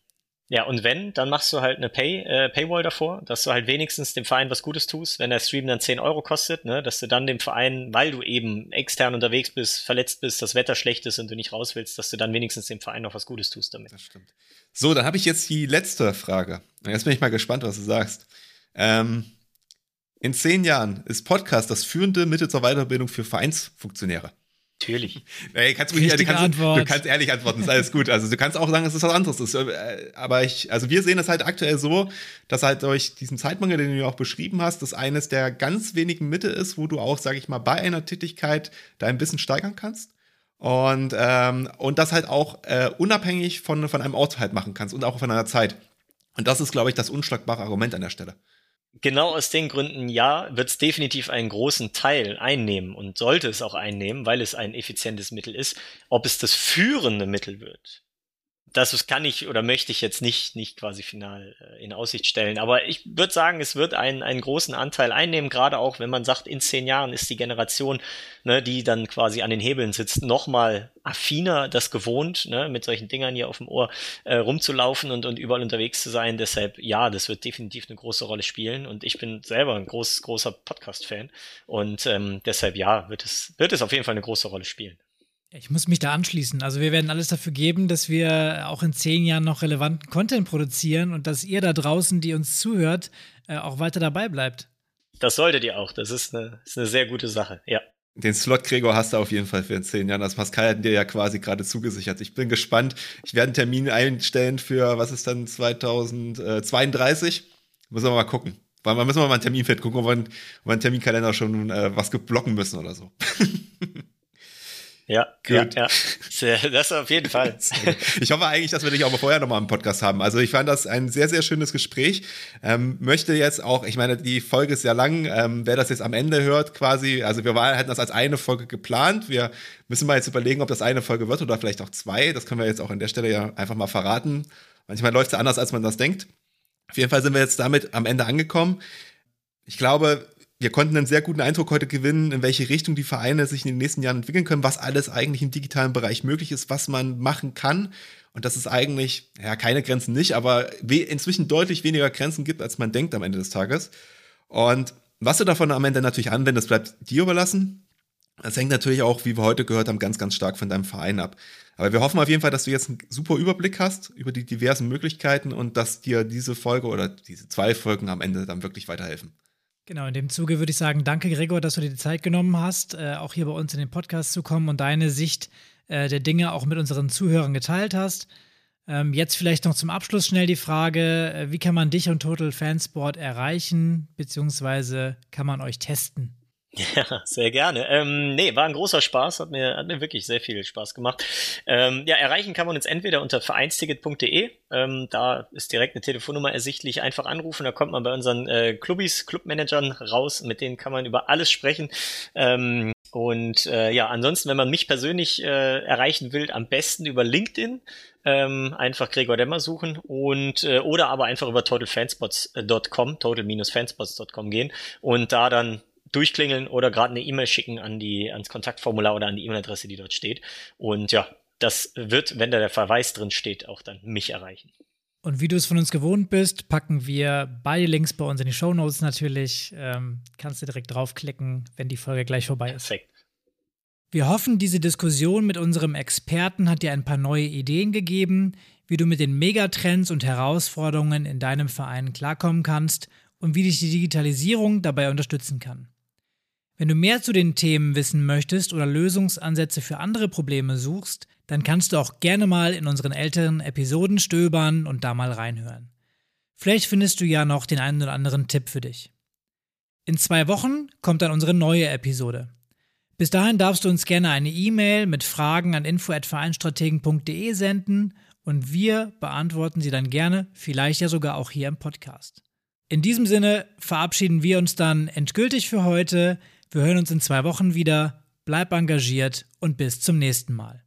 ja, und wenn, dann machst du halt eine Pay, äh, Paywall davor, dass du halt wenigstens dem Verein was Gutes tust, wenn der Stream dann 10 Euro kostet, ne, dass du dann dem Verein, weil du eben extern unterwegs bist, verletzt bist, das Wetter schlecht ist und du nicht raus willst, dass du dann wenigstens dem Verein noch was Gutes tust damit. Das stimmt. So, dann habe ich jetzt die letzte Frage. Jetzt bin ich mal gespannt, was du sagst. Ähm, in zehn Jahren ist Podcast das führende Mittel zur Weiterbildung für Vereinsfunktionäre. Natürlich. (laughs) Nee, kannst du, du, kannst, du kannst ehrlich antworten, ist alles gut. Also du kannst auch sagen, es ist was anderes. Ist, äh, aber ich, also wir sehen das halt aktuell so, dass halt durch diesen Zeitmangel, den du ja auch beschrieben hast, das eines der ganz wenigen Mittel ist, wo du auch, sag ich mal, bei einer Tätigkeit dein Wissen steigern kannst. Und, ähm, und das halt auch äh, unabhängig von, von einem Ort halt machen kannst und auch von einer Zeit. Und das ist, glaube ich, das unschlagbare Argument an der Stelle genau aus den Gründen ja, wird es definitiv einen großen Teil einnehmen und sollte es auch einnehmen, weil es ein effizientes Mittel ist. Ob es das führende Mittel wird, das kann ich oder möchte ich jetzt nicht, nicht quasi final äh, in Aussicht stellen. Aber ich würde sagen, es wird einen, einen großen Anteil einnehmen, gerade auch wenn man sagt, in zehn Jahren ist die Generation, ne, die dann quasi an den Hebeln sitzt, nochmal affiner das gewohnt, ne, mit solchen Dingern hier auf dem Ohr äh, rumzulaufen und, und überall unterwegs zu sein. Deshalb, ja, das wird definitiv eine große Rolle spielen. Und ich bin selber ein groß, großer Podcast-Fan. Und ähm, deshalb, ja, wird es, wird es auf jeden Fall eine große Rolle spielen. Ich muss mich da anschließen. Also wir werden alles dafür geben, dass wir auch in zehn Jahren noch relevanten Content produzieren und dass ihr da draußen, die uns zuhört, äh, auch weiter dabei bleibt. Das solltet ihr auch. Das ist eine, ist eine sehr gute Sache, ja. Den Slot Gregor hast du auf jeden Fall für in zehn Jahren. Das Pascal hat dir ja quasi gerade zugesichert. Ich bin gespannt. Ich werde einen Termin einstellen für, was ist dann 2032? Müssen wir mal gucken. Weil man müssen wir mal einen Termin fit gucken, ob wir, ob wir einen Terminkalender schon äh, was geblocken müssen oder so. (laughs) Ja, Gut. ja, ja. Das auf jeden Fall. (laughs) Ich hoffe eigentlich, dass wir dich auch vorher nochmal im Podcast haben. Also ich fand das ein sehr, sehr schönes Gespräch. Ähm, möchte jetzt auch, ich meine, die Folge ist ja lang. Ähm, wer das jetzt am Ende hört, quasi, also wir waren, hatten das als eine Folge geplant. Wir müssen mal jetzt überlegen, ob das eine Folge wird oder vielleicht auch zwei. Das können wir jetzt auch an der Stelle ja einfach mal verraten. Manchmal läuft es anders, als man das denkt. Auf jeden Fall sind wir jetzt damit am Ende angekommen. Ich glaube, wir konnten einen sehr guten Eindruck heute gewinnen, in welche Richtung die Vereine sich in den nächsten Jahren entwickeln können, was alles eigentlich im digitalen Bereich möglich ist, was man machen kann. Und dass es eigentlich, ja, keine Grenzen nicht, aber inzwischen deutlich weniger Grenzen gibt, als man denkt am Ende des Tages. Und was du davon am Ende natürlich anwendest, bleibt dir überlassen. Das hängt natürlich auch, wie wir heute gehört haben, ganz, ganz stark von deinem Verein ab. Aber wir hoffen auf jeden Fall, dass du jetzt einen super Überblick hast über die diversen Möglichkeiten und dass dir diese Folge oder diese zwei Folgen am Ende dann wirklich weiterhelfen. Genau, in dem Zuge würde ich sagen, danke Gregor, dass du dir die Zeit genommen hast, äh, auch hier bei uns in den Podcast zu kommen und deine Sicht äh, der Dinge auch mit unseren Zuhörern geteilt hast. Ähm, jetzt vielleicht noch zum Abschluss schnell die Frage, äh, wie kann man dich und Total Fansport erreichen, beziehungsweise kann man euch testen? Ja, sehr gerne. Ähm, nee, war ein großer Spaß, hat mir, hat mir wirklich sehr viel Spaß gemacht. Ähm, ja, erreichen kann man uns entweder unter vereinsticket.de, ähm, da ist direkt eine Telefonnummer ersichtlich, einfach anrufen, da kommt man bei unseren äh, Clubis, Clubmanagern raus, mit denen kann man über alles sprechen. Ähm, und äh, ja, ansonsten, wenn man mich persönlich äh, erreichen will, am besten über LinkedIn. Ähm, einfach Gregor Demmer suchen und äh, oder aber einfach über totalfanspots.com, total-fanspots.com gehen und da dann durchklingeln oder gerade eine E-Mail schicken an die, ans Kontaktformular oder an die E-Mail-Adresse, die dort steht. Und ja, das wird, wenn da der Verweis drin steht, auch dann mich erreichen. Und wie du es von uns gewohnt bist, packen wir beide Links bei uns in die Show Notes natürlich. Ähm, kannst du direkt draufklicken, wenn die Folge gleich vorbei ist. Perfekt. Wir hoffen, diese Diskussion mit unserem Experten hat dir ein paar neue Ideen gegeben, wie du mit den Megatrends und Herausforderungen in deinem Verein klarkommen kannst und wie dich die Digitalisierung dabei unterstützen kann. Wenn du mehr zu den Themen wissen möchtest oder Lösungsansätze für andere Probleme suchst, dann kannst du auch gerne mal in unseren älteren Episoden stöbern und da mal reinhören. Vielleicht findest du ja noch den einen oder anderen Tipp für dich. In zwei Wochen kommt dann unsere neue Episode. Bis dahin darfst du uns gerne eine E-Mail mit Fragen an info@vereinstrategen.de senden und wir beantworten sie dann gerne, vielleicht ja sogar auch hier im Podcast. In diesem Sinne verabschieden wir uns dann endgültig für heute. Wir hören uns in zwei Wochen wieder. Bleib engagiert und bis zum nächsten Mal.